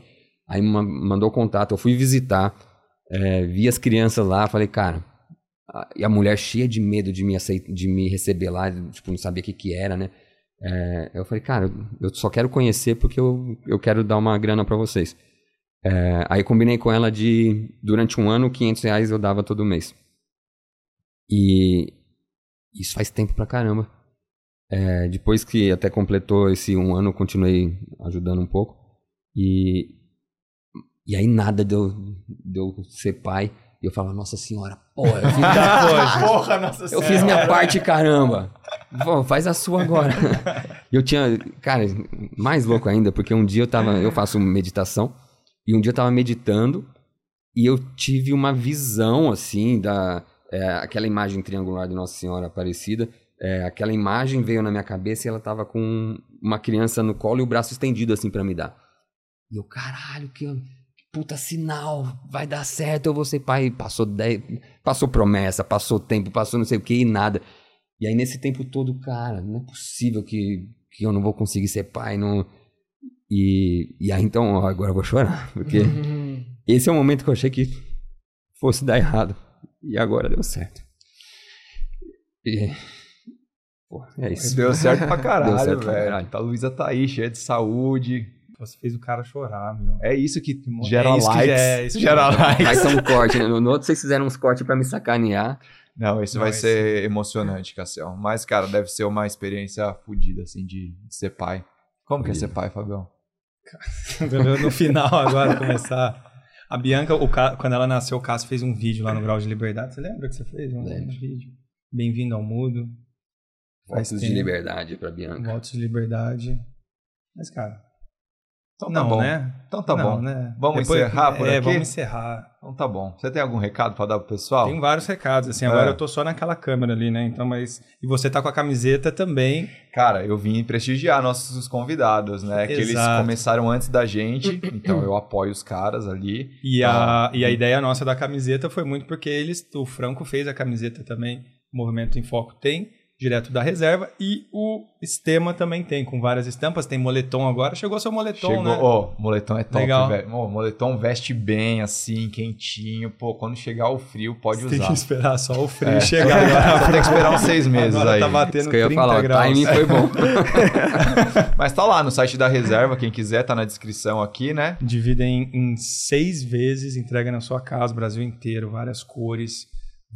Aí mandou contato, eu fui visitar, é, vi as crianças lá, falei, cara, e a mulher cheia de medo de me, aceit de me receber lá, tipo, não sabia o que que era, né? É, eu falei, cara, eu só quero conhecer porque eu, eu quero dar uma grana para vocês. É, aí combinei com ela de, durante um ano, 500 reais eu dava todo mês. E isso faz tempo pra caramba. É, depois que até completou esse um ano, continuei ajudando um pouco. E, e aí nada deu, deu ser pai. E eu falava, nossa senhora, porra, eu fiz minha, *laughs* Porra, nossa eu senhora. fiz minha parte, caramba. Pô, faz a sua agora. E *laughs* eu tinha, cara, mais louco ainda, porque um dia eu tava, eu faço meditação, e um dia eu tava meditando, e eu tive uma visão, assim, da, é, aquela imagem triangular de Nossa Senhora Aparecida, é, aquela imagem veio na minha cabeça e ela tava com uma criança no colo e o braço estendido, assim, pra me dar. E eu, caralho, que puta sinal, vai dar certo, eu vou ser pai. Passou dez, passou promessa, passou tempo, passou não sei o que e nada. E aí nesse tempo todo, cara, não é possível que, que eu não vou conseguir ser pai, não. E, e aí então, ó, agora eu vou chorar, porque esse é o momento que eu achei que fosse dar errado. E agora deu certo. E, pô, é isso. Deu certo pra caralho, *laughs* Deu certo pra velho. caralho. A Luísa tá aí, cheia de saúde. Você fez o cara chorar, meu. É isso que É gera isso que- likes. é isso que- gera likes. Vai ser um corte, né? No outro vocês fizeram uns cortes pra me sacanear. Não, esse Não, vai esse- ser emocionante, Cassiel. Mas, cara, deve ser uma experiência fodida, assim, de, de ser pai. Como que é ser pai, Fabião? no final agora começar. A Bianca, o Ca- quando ela nasceu, o Cássio fez um vídeo lá no Grau de Liberdade. Você lembra que você fez um, Lembro. vídeo? Bem-vindo ao mudo. Faz Votos de liberdade pra Bianca. Votos de liberdade. Mas, cara. Então tá não, bom. né? Então tá Não, bom. né? Vamos encerrar por é, aqui? vamos encerrar. Então tá bom. Você tem algum recado pra dar pro pessoal? Tem vários recados, assim. Agora É. eu tô só naquela câmera ali, né? Então, mas. E você tá com a camiseta também. Cara, eu vim prestigiar nossos convidados, né? Que eles Exato. começaram antes da gente, então eu apoio os caras ali. E a, Ah, e a ideia nossa da camiseta foi muito porque eles, o Franco fez a camiseta também, o Movimento em Foco tem, direto da reserva, e o Estema também tem, com várias estampas, tem moletom agora, chegou seu moletom, Chegou, né? ó, moletom é top, Legal. velho. Ó, moletom veste bem, assim, quentinho. Pô, quando chegar o frio, pode Você tem usar. que esperar só o frio É. chegar *laughs* agora. Você tem que esperar uns seis meses Agora aí. tá Isso batendo que eu ia 30 falar, o graus. timing foi bom. *laughs* Mas tá lá no site da reserva, quem quiser, tá na descrição aqui, né? Dividem em seis vezes, entrega na sua casa, Brasil inteiro, várias cores,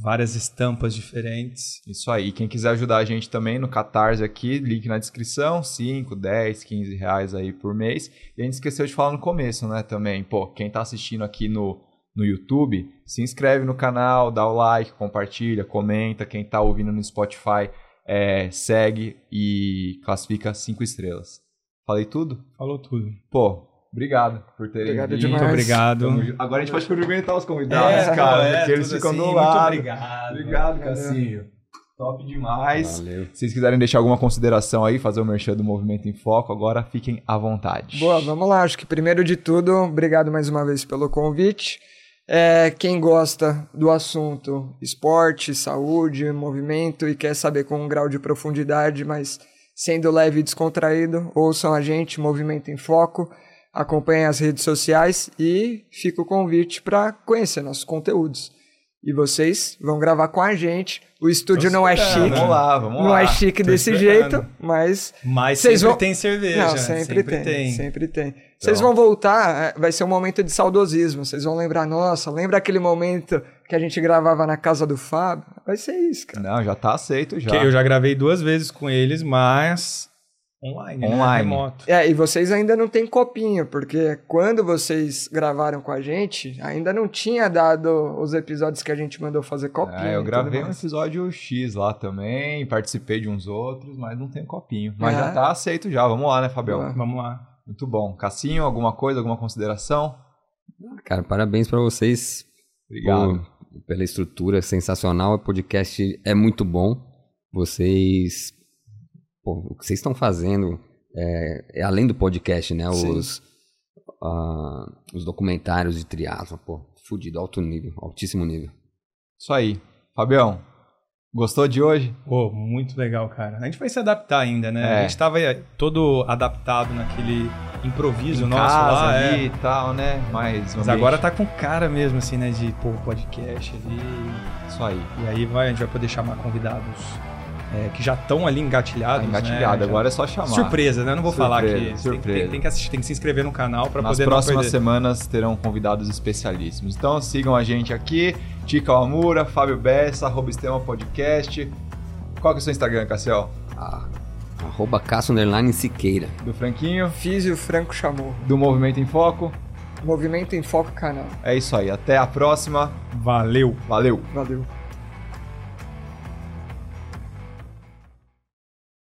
várias estampas diferentes. Isso aí. Quem quiser ajudar a gente também no Catarse aqui, link na descrição, 5, 10, 15 reais aí por mês. E a gente esqueceu de falar no começo, né, também. Pô, quem tá assistindo aqui no, no YouTube, se inscreve no canal, dá o like, compartilha, comenta. Quem tá ouvindo no Spotify, é, segue e classifica 5 estrelas. Falei tudo? Falou tudo. Pô, obrigado por terem Obrigado vindo. demais. Muito obrigado. Agora a gente pode cumprimentar os convidados, É, cara, é, porque eles tudo ficam assim, do muito lado. obrigado. Obrigado, Valeu. Cassinho. Top demais. Valeu. Se vocês quiserem deixar alguma consideração aí, fazer o merchan do Movimento em Foco, agora fiquem à vontade. Boa, vamos lá. Acho que primeiro de tudo, obrigado mais uma vez pelo convite. É, quem gosta do assunto esporte, saúde, movimento e quer saber com um grau de profundidade, mas sendo leve e descontraído, ouçam a gente, Movimento em Foco, acompanhem as redes sociais e fica o convite para conhecer nossos conteúdos. E vocês vão gravar com a gente. O estúdio não é chique. Vamos lá, vamos Não lá. é chique Tô desse esperando. jeito, mas Mas Vocês sempre vão- tem cerveja. não, sempre, tem, tem. Sempre tem. Vocês vão voltar, é, vai ser um momento de saudosismo. Vocês vão lembrar, nossa, lembra aquele momento que a gente gravava na casa do Fábio? Vai ser isso, cara. Não, já tá aceito já. Que eu já gravei duas vezes com eles, mas online, né? Online. Remoto. É, e vocês ainda não têm copinho, porque quando vocês gravaram com a gente, ainda não tinha dado os episódios que a gente mandou fazer copinho. É, eu gravei um episódio X lá também, participei de uns outros, mas não tem copinho. Mas É. já tá aceito já. Vamos lá, né, Fabião? Vamos lá. Muito bom. Cassinho, alguma coisa, alguma consideração? Cara, parabéns pra vocês Obrigado. por- pela estrutura sensacional. O podcast é muito bom. Vocês. Pô, o que vocês estão fazendo é, é além do podcast, né? Os, ah, os documentários de triatlo, pô, fudido, alto nível, altíssimo nível. Isso aí. Fabião, gostou de hoje? Pô, muito legal, cara. A gente vai se adaptar ainda, né? É. A gente tava todo adaptado naquele improviso Em nosso casa lá. ali é. e tal, né? Mas, Mas agora tá com cara mesmo, assim, né? De, pô, podcast ali. Isso aí. E aí vai, a gente vai poder chamar convidados é, que já estão ali Tá engatilhados. engatilhado. né? Já- Agora é só chamar. Surpresa, né? Eu não vou falar Surpresa, aqui. Tem- surpresa. Tem, tem que assistir, tem que se inscrever no canal pra Nas poder próximas não perder. semanas terão convidados especialíssimos. Então sigam a gente aqui, Tica Amura, Fábio Bessa, arroba Estema Podcast. Qual que é o seu Instagram, Cassiel? Ah, arroba Cássio Underline Siqueira. Do Franquinho, Fiz e o Franco chamou. do Movimento em Foco. Movimento em Foco Canal. É isso aí, até a próxima. Valeu! Valeu! Valeu.